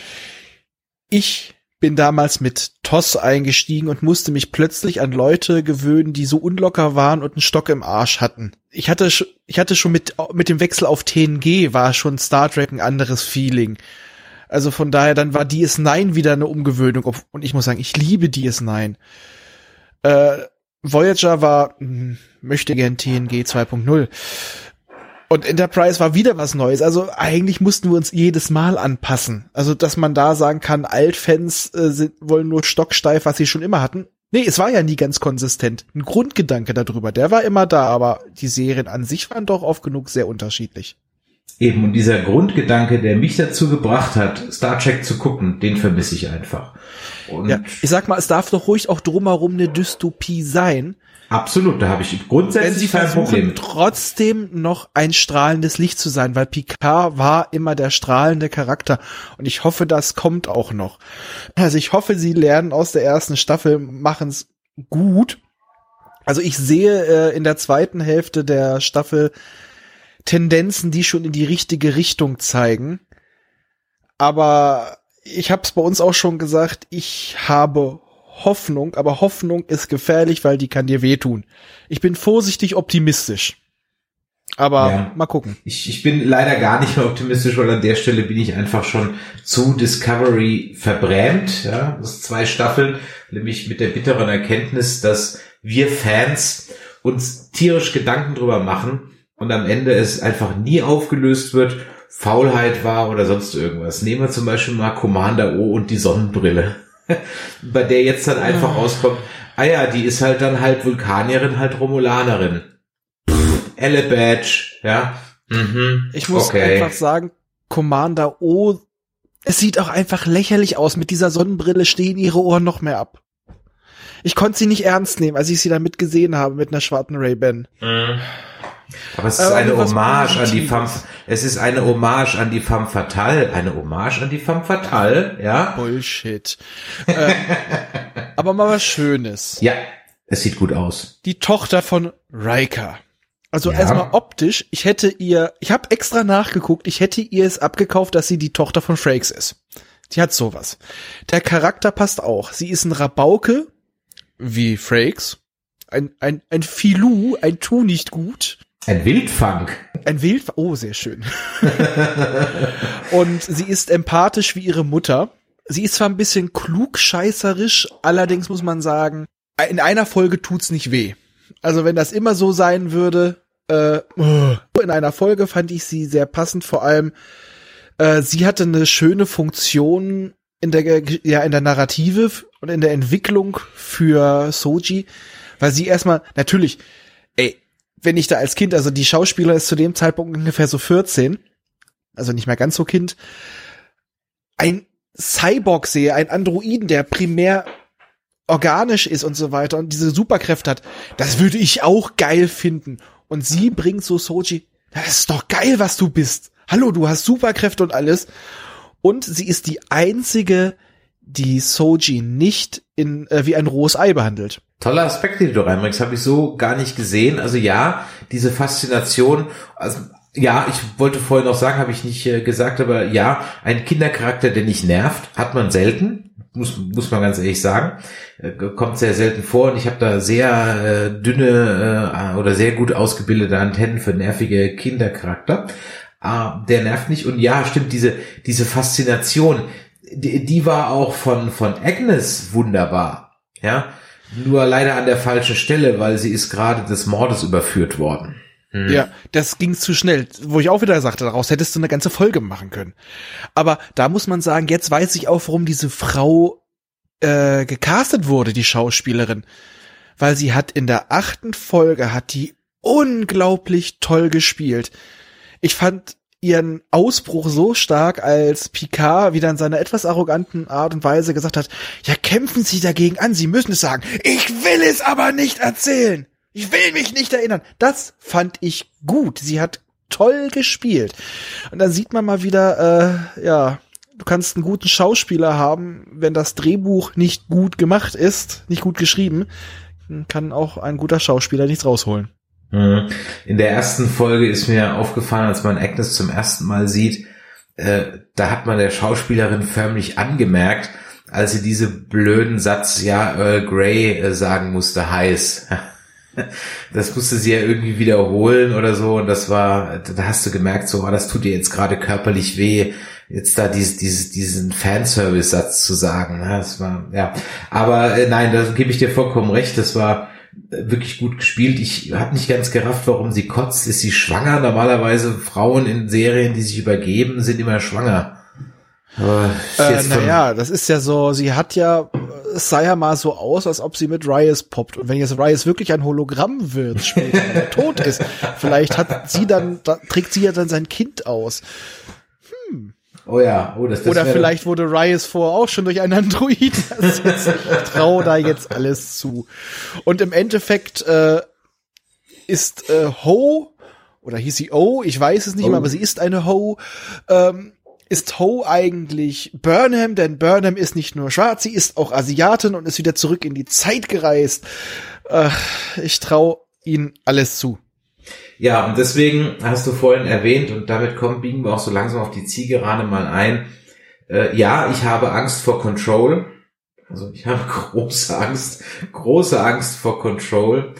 Ich bin damals mit TOS eingestiegen und musste mich plötzlich an Leute gewöhnen, die so unlocker waren und einen Stock im Arsch hatten. Ich hatte, ich hatte schon mit, mit dem Wechsel auf TNG war schon Star Trek ein anderes Feeling. Also von daher, dann war DS9 wieder eine Umgewöhnung. Und ich muss sagen, ich liebe DS9. Äh, Voyager war, hm, möchte gern TNG 2.0. Und Enterprise war wieder was Neues. Also eigentlich mussten wir uns jedes Mal anpassen. Also, dass man da sagen kann, Altfans äh, sind, wollen nur stocksteif, was sie schon immer hatten. Nee, es war ja nie ganz konsistent. Ein Grundgedanke darüber, der war immer da, aber die Serien an sich waren doch oft genug sehr unterschiedlich. Eben, und dieser Grundgedanke, der mich dazu gebracht hat, Star Trek zu gucken, den vermisse ich einfach. Und ja, ich sag mal, es darf doch ruhig auch drumherum eine Dystopie sein. Absolut, da habe ich grundsätzlich Wenn sie kein Problem. trotzdem noch ein strahlendes Licht zu sein, weil Picard war immer der strahlende Charakter und ich hoffe, das kommt auch noch. Also ich hoffe, sie lernen aus der ersten Staffel, machen es gut. Also ich sehe äh, in der zweiten Hälfte der Staffel Tendenzen, die schon in die richtige Richtung zeigen. Aber ich habe es bei uns auch schon gesagt, ich habe Hoffnung, aber Hoffnung ist gefährlich, weil die kann dir wehtun. Ich bin vorsichtig optimistisch. Aber Ja. mal gucken. Ich, ich bin leider gar nicht mehr optimistisch, weil an der Stelle bin ich einfach schon zu Discovery verbrämt. Ja, das sind zwei Staffeln, nämlich mit der bitteren Erkenntnis, dass wir Fans uns tierisch Gedanken drüber machen und am Ende es einfach nie aufgelöst wird, Faulheit war oder sonst irgendwas. Nehmen wir zum Beispiel mal Commander O und die Sonnenbrille, *laughs* bei der jetzt dann einfach rauskommt, ah ja, die ist halt dann halt Vulkanierin, halt Romulanerin. Elle Badge, ja. Mhm. Ich muss okay. einfach sagen, Commander O, es sieht auch einfach lächerlich aus. Mit dieser Sonnenbrille stehen ihre Ohren noch mehr ab. Ich konnte sie nicht ernst nehmen, als ich sie damit gesehen habe mit einer schwarzen Ray-Ban. Aber es ist Aber eine Hommage an die. Femme, es ist eine Hommage an die Femme Fatale, eine Hommage an die Femme Fatale, ja. Bullshit. äh, *laughs* aber mal was Schönes. Ja, es sieht gut aus. Die Tochter von Riker. Also Ja. erstmal optisch, ich hätte ihr, ich habe extra nachgeguckt, ich hätte ihr es abgekauft, dass sie die Tochter von Frakes ist. Die hat sowas. Der Charakter passt auch. Sie ist ein Rabauke, wie Frakes. Ein, ein, ein Filou, ein Tu nicht gut. Ein Wildfang. Ein Wild, oh, sehr schön. Und sie ist empathisch wie ihre Mutter. Sie ist zwar ein bisschen klugscheißerisch, allerdings muss man sagen, in einer Folge tut's nicht weh. Also wenn das immer so sein würde, äh, in einer Folge fand ich sie sehr passend, vor allem, äh, sie hatte eine schöne Funktion in der, ja, in der Narrative und in der Entwicklung für Soji, weil sie erstmal, natürlich, wenn ich da als Kind, also die Schauspieler ist zu dem Zeitpunkt ungefähr so 14, also nicht mehr ganz so Kind, ein Cyborg sehe, ein Androiden, der primär organisch ist und so weiter und diese Superkräfte hat, das würde ich auch geil finden. Und sie bringt so Soji, das ist doch geil, was du bist. Hallo, du hast Superkräfte und alles. Und sie ist die einzige, die Soji nicht in äh, wie ein rohes Ei behandelt. Toller Aspekt, den du reinbringst, habe ich so gar nicht gesehen. Also ja, diese Faszination, also ja, ich wollte vorhin noch sagen, habe ich nicht äh, gesagt, aber ja, ein Kindercharakter, der nicht nervt, hat man selten, muss, muss man ganz ehrlich sagen. Äh, kommt sehr selten vor und ich habe da sehr äh, dünne äh, oder sehr gut ausgebildete Antennen für nervige Kindercharakter. Ah, der nervt nicht und ja, stimmt, diese, diese Faszination, die, die war auch von, von Agnes wunderbar. Ja, nur leider an der falschen Stelle, weil sie ist gerade des Mordes überführt worden. Ja, das ging zu schnell, wo ich auch wieder sagte, daraus hättest du eine ganze Folge machen können. Aber da muss man sagen, jetzt weiß ich auch, warum diese Frau äh, gecastet wurde, die Schauspielerin. Weil sie hat in der achten Folge, hat die unglaublich toll gespielt. Ich fand ihren Ausbruch so stark, als Picard wieder in seiner etwas arroganten Art und Weise gesagt hat, ja, kämpfen Sie dagegen an, Sie müssen es sagen. Ich will es aber nicht erzählen. Ich will mich nicht erinnern. Das fand ich gut. Sie hat toll gespielt. Und dann sieht man mal wieder, äh, ja, du kannst einen guten Schauspieler haben, wenn das Drehbuch nicht gut gemacht ist, nicht gut geschrieben, kann auch ein guter Schauspieler nichts rausholen. Mhm. In der ersten Folge ist mir aufgefallen, als man Agnes zum ersten Mal sieht, äh, da hat man der Schauspielerin förmlich angemerkt, als sie diese blöden Satz, ja, Earl Grey äh, sagen musste, heiß. *laughs* Das musste sie ja irgendwie wiederholen oder so und das war, da hast du gemerkt, so, ah, das tut dir jetzt gerade körperlich weh, jetzt da dieses, dieses, diesen Fanservice-Satz zu sagen. ne? Das war, ja. Aber äh, nein, da gebe ich dir vollkommen recht, das war wirklich gut gespielt. Ich habe nicht ganz gerafft, warum sie kotzt. Ist sie schwanger? Normalerweise Frauen in Serien, die sich übergeben, sind immer schwanger. Aber Äh, naja, das ist ja so, sie hat ja, es sah ja mal so aus, als ob sie mit Ryas poppt. Und wenn jetzt Ryas wirklich ein Hologramm wird, später, wenn er *laughs* tot ist, vielleicht hat sie dann, da, trägt sie ja dann sein Kind aus. Oh ja, oh, das, das Oder vielleicht wurde Ryas vor auch schon durch einen Android. *laughs* Jetzt, ich traue da jetzt alles zu. Und im Endeffekt äh, ist äh, Ho, oder hieß sie O, ich weiß es nicht Oh. mehr, aber sie ist eine Ho, ähm, ist Ho eigentlich Burnham, denn Burnham ist nicht nur schwarz, sie ist auch Asiatin und ist wieder zurück in die Zeit gereist. Äh, ich traue ihnen alles zu. Ja, und deswegen hast du vorhin erwähnt, und damit kommen, biegen wir auch so langsam auf die Zielgerade mal ein. Äh, ja, ich habe Angst vor Control. Also ich habe *laughs* große Angst, große Angst vor Control.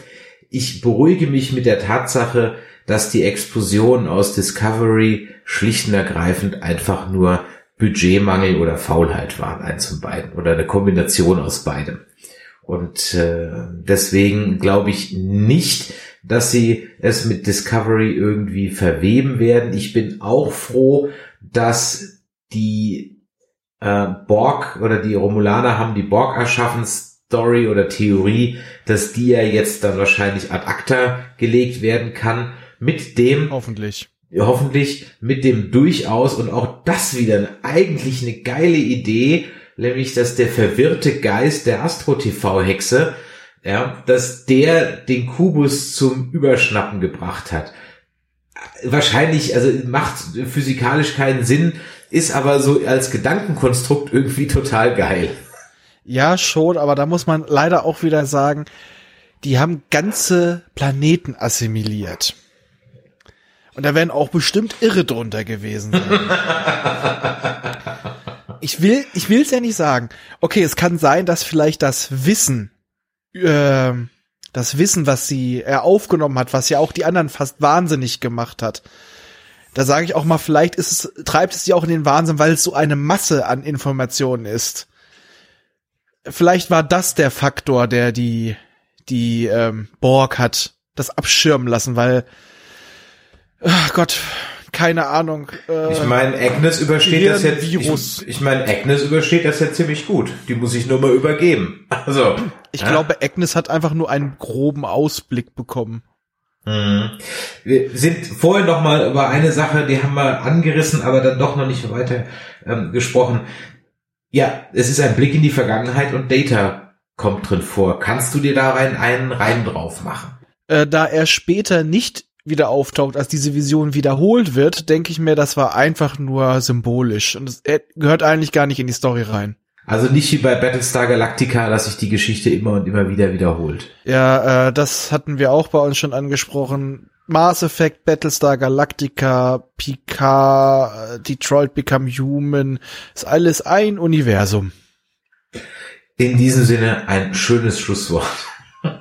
Ich beruhige mich mit der Tatsache, dass die Explosion aus Discovery schlicht und ergreifend einfach nur Budgetmangel oder Faulheit waren, eins von beiden oder eine Kombination aus beidem. Und äh, deswegen glaube ich nicht, dass sie es mit Discovery irgendwie verweben werden. Ich bin auch froh, dass die äh, Borg oder die Romulaner haben die Borg erschaffen Story oder Theorie, dass die ja jetzt dann wahrscheinlich ad acta gelegt werden kann mit dem Hoffentlich. Hoffentlich mit dem durchaus und auch das wieder eigentlich eine geile Idee, nämlich dass der verwirrte Geist der Astro TV Hexe, ja, dass der den Kubus zum Überschnappen gebracht hat. Wahrscheinlich, also macht physikalisch keinen Sinn, ist aber so als Gedankenkonstrukt irgendwie total geil. Ja, schon, aber da muss man leider auch wieder sagen, die haben ganze Planeten assimiliert. Und da werden auch bestimmt Irre drunter gewesen sein. *laughs* ich will, ich will's ja nicht sagen. Okay, es kann sein, dass vielleicht das Wissen, äh, das Wissen, was sie er aufgenommen hat, was ja auch die anderen fast wahnsinnig gemacht hat. Da sage ich auch mal, vielleicht ist es, treibt es sie auch in den Wahnsinn, weil es so eine Masse an Informationen ist. Vielleicht war das der Faktor, der die, die ähm, Borg hat das abschirmen lassen, weil, ach Gott, keine Ahnung. Äh, ich meine, Agnes übersteht das jetzt. Virus. Ich, ich meine, Agnes übersteht das jetzt ziemlich gut. Die muss ich nur mal übergeben. Also. Ich ja? glaube, Agnes hat einfach nur einen groben Ausblick bekommen. Mhm. Wir sind vorhin noch mal über eine Sache, die haben wir angerissen, aber dann doch noch nicht weiter ähm, gesprochen. Ja, es ist ein Blick in die Vergangenheit und Data kommt drin vor. Kannst du dir da rein einen Reim drauf machen? Äh, da er später nicht wieder auftaucht, als diese Vision wiederholt wird, denke ich mir, das war einfach nur symbolisch und es gehört eigentlich gar nicht in die Story rein. Also nicht wie bei Battlestar Galactica, dass sich die Geschichte immer und immer wieder wiederholt. Ja, äh, das hatten wir auch bei uns schon angesprochen. Mass Effect, Battlestar Galactica, Picard, äh, Detroit Become Human, ist alles ein Universum. In diesem Sinne ein schönes Schlusswort. *laughs*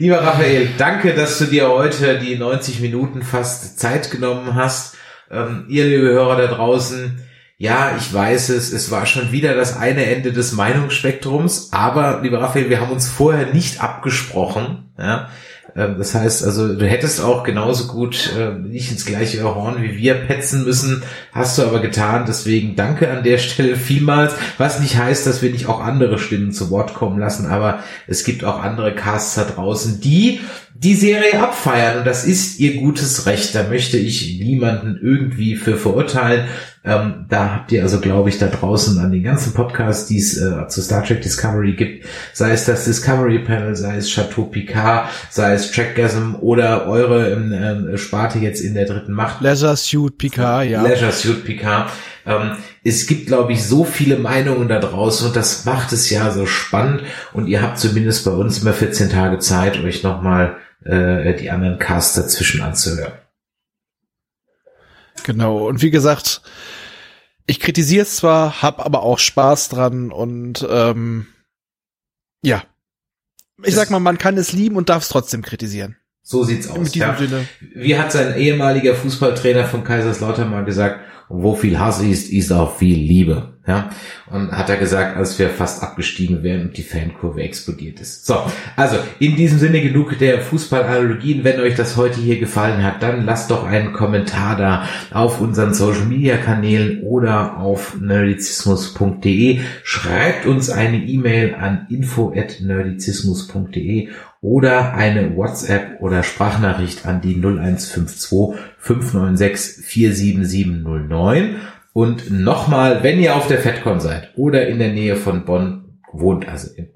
Lieber Raphael, danke, dass du dir heute die 90 Minuten fast Zeit genommen hast. Ähm, ihr, liebe Hörer da draußen, ja, ich weiß es, es war schon wieder das eine Ende des Meinungsspektrums, aber, lieber Raphael, wir haben uns vorher nicht abgesprochen. Ja? Ähm, das heißt also, du hättest auch genauso gut äh, nicht ins gleiche Horn wie wir petzen müssen, hast du aber getan. Deswegen danke an der *laughs* Stelle vielmals. Was nicht heißt, dass wir nicht auch andere Stimmen zu Wort kommen lassen, aber es gibt auch andere Casts da draußen, die die Serie abfeiern und das ist ihr gutes Recht. Da möchte ich niemanden irgendwie für verurteilen. Ähm, da habt ihr also, glaube ich, da draußen an den ganzen Podcasts, die es äh, zu Star Trek Discovery gibt, sei es das Discovery Panel, sei es Chateau Picard, sei es Trackgasm oder eure ähm, äh, Sparte jetzt in der dritten Macht. Leisure Suit Picard, ja. Leisure Suit Picard. Ähm, es gibt, glaube ich, so viele Meinungen da draußen und das macht es ja so spannend und ihr habt zumindest bei uns immer 14 Tage Zeit, euch nochmal äh, die anderen Casts dazwischen anzuhören. Genau. Und wie gesagt, ich kritisiere es zwar, hab aber auch Spaß dran und ähm, ja. Ich sag mal, man kann es lieben und darf es trotzdem kritisieren. So sieht's aus. Ja. Wie hat sein ehemaliger Fußballtrainer von Kaiserslautern mal gesagt, wo viel Hass ist, ist auch viel Liebe. Ja, und hat er gesagt, als wir fast abgestiegen wären und die Fankurve explodiert ist. So, also in diesem Sinne genug der Fußballanalogien. Wenn euch das heute hier gefallen hat, dann lasst doch einen Kommentar da auf unseren Social Media Kanälen oder auf nerdizismus.de. Schreibt uns eine E-Mail an info@nerdizismus.de oder eine WhatsApp oder Sprachnachricht an die 0152 596 47709. Und nochmal, wenn ihr auf der FedCon seid oder in der Nähe von Bonn wohnt, also im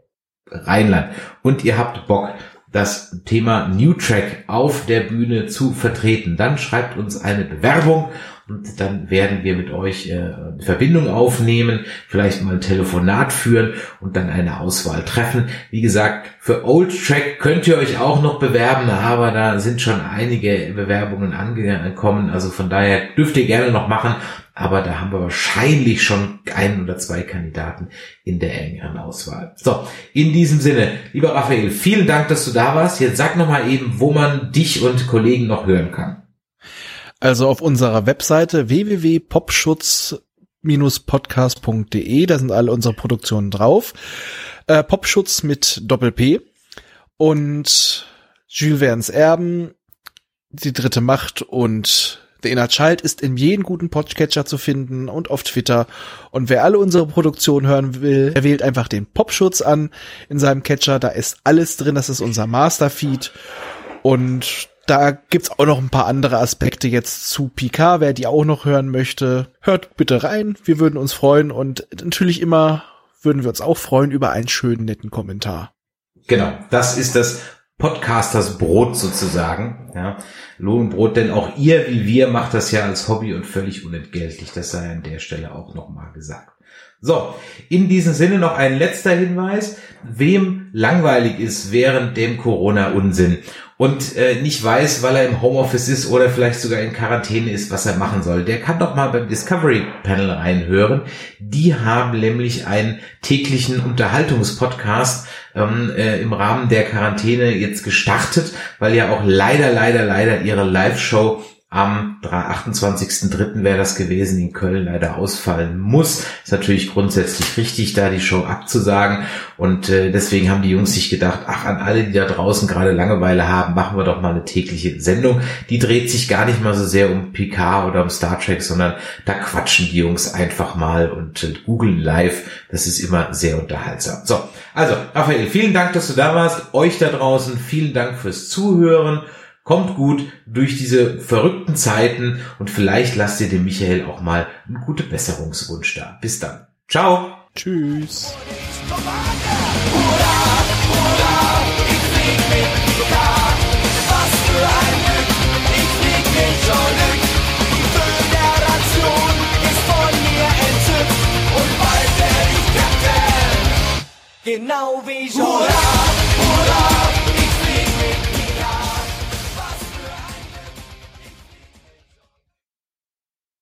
Rheinland, und ihr habt Bock, das Thema New Track auf der Bühne zu vertreten, dann schreibt uns eine Bewerbung und dann werden wir mit euch äh, Verbindung aufnehmen, vielleicht mal ein Telefonat führen und dann eine Auswahl treffen. Wie gesagt, für Old Track könnt ihr euch auch noch bewerben, aber da sind schon einige Bewerbungen angekommen, also von daher dürft ihr gerne noch machen aber da haben wir wahrscheinlich schon ein oder zwei Kandidaten in der engeren Auswahl. So, in diesem Sinne, lieber Raphael, vielen Dank, dass du da warst. Jetzt sag noch mal eben, wo man dich und Kollegen noch hören kann. Also auf unserer Webseite www.popschutz-podcast.de, da sind alle unsere Produktionen drauf. Äh, Popschutz mit Doppel-P und Jules Verne's Erben, die dritte Macht und The Inner Child ist in jedem guten Podcatcher zu finden und auf Twitter. Und wer alle unsere Produktionen hören will, er wählt einfach den Popschutz an in seinem Catcher. Da ist alles drin. Das ist unser Masterfeed. Und da gibt's auch noch ein paar andere Aspekte jetzt zu Picard. Wer die auch noch hören möchte, hört bitte rein. Wir würden uns freuen. Und natürlich immer würden wir uns auch freuen über einen schönen, netten Kommentar. Genau, das ist das Podcasters Brot sozusagen. Ja, Lohnbrot, denn auch ihr wie wir macht das ja als Hobby und völlig unentgeltlich. Das sei an der Stelle auch nochmal gesagt. So, in diesem Sinne noch ein letzter Hinweis. Wem langweilig ist während dem Corona-Unsinn und äh, nicht weiß, weil er im Homeoffice ist oder vielleicht sogar in Quarantäne ist, was er machen soll, der kann doch mal beim Discovery Panel reinhören. Die haben nämlich einen täglichen Unterhaltungspodcast ähm, äh, im Rahmen der Quarantäne jetzt gestartet, weil ja auch leider, leider, leider ihre Live-Show am 28.03. wäre das gewesen, in Köln leider ausfallen muss. Ist natürlich grundsätzlich richtig, da die Show abzusagen. Und äh, deswegen haben die Jungs sich gedacht, ach, an alle, die da draußen gerade Langeweile haben, machen wir doch mal eine tägliche Sendung. Die dreht sich gar nicht mal so sehr um Picard oder um Star Trek, sondern da quatschen die Jungs einfach mal und äh, googeln live. Das ist immer sehr unterhaltsam. So, also, Raphael, vielen Dank, dass du da warst. Euch da draußen, vielen Dank fürs Zuhören. Kommt gut durch diese verrückten Zeiten und vielleicht lasst ihr dem Michael auch mal einen guten Besserungswunsch da. Bis dann. Ciao. Tschüss. Genau wie hurra,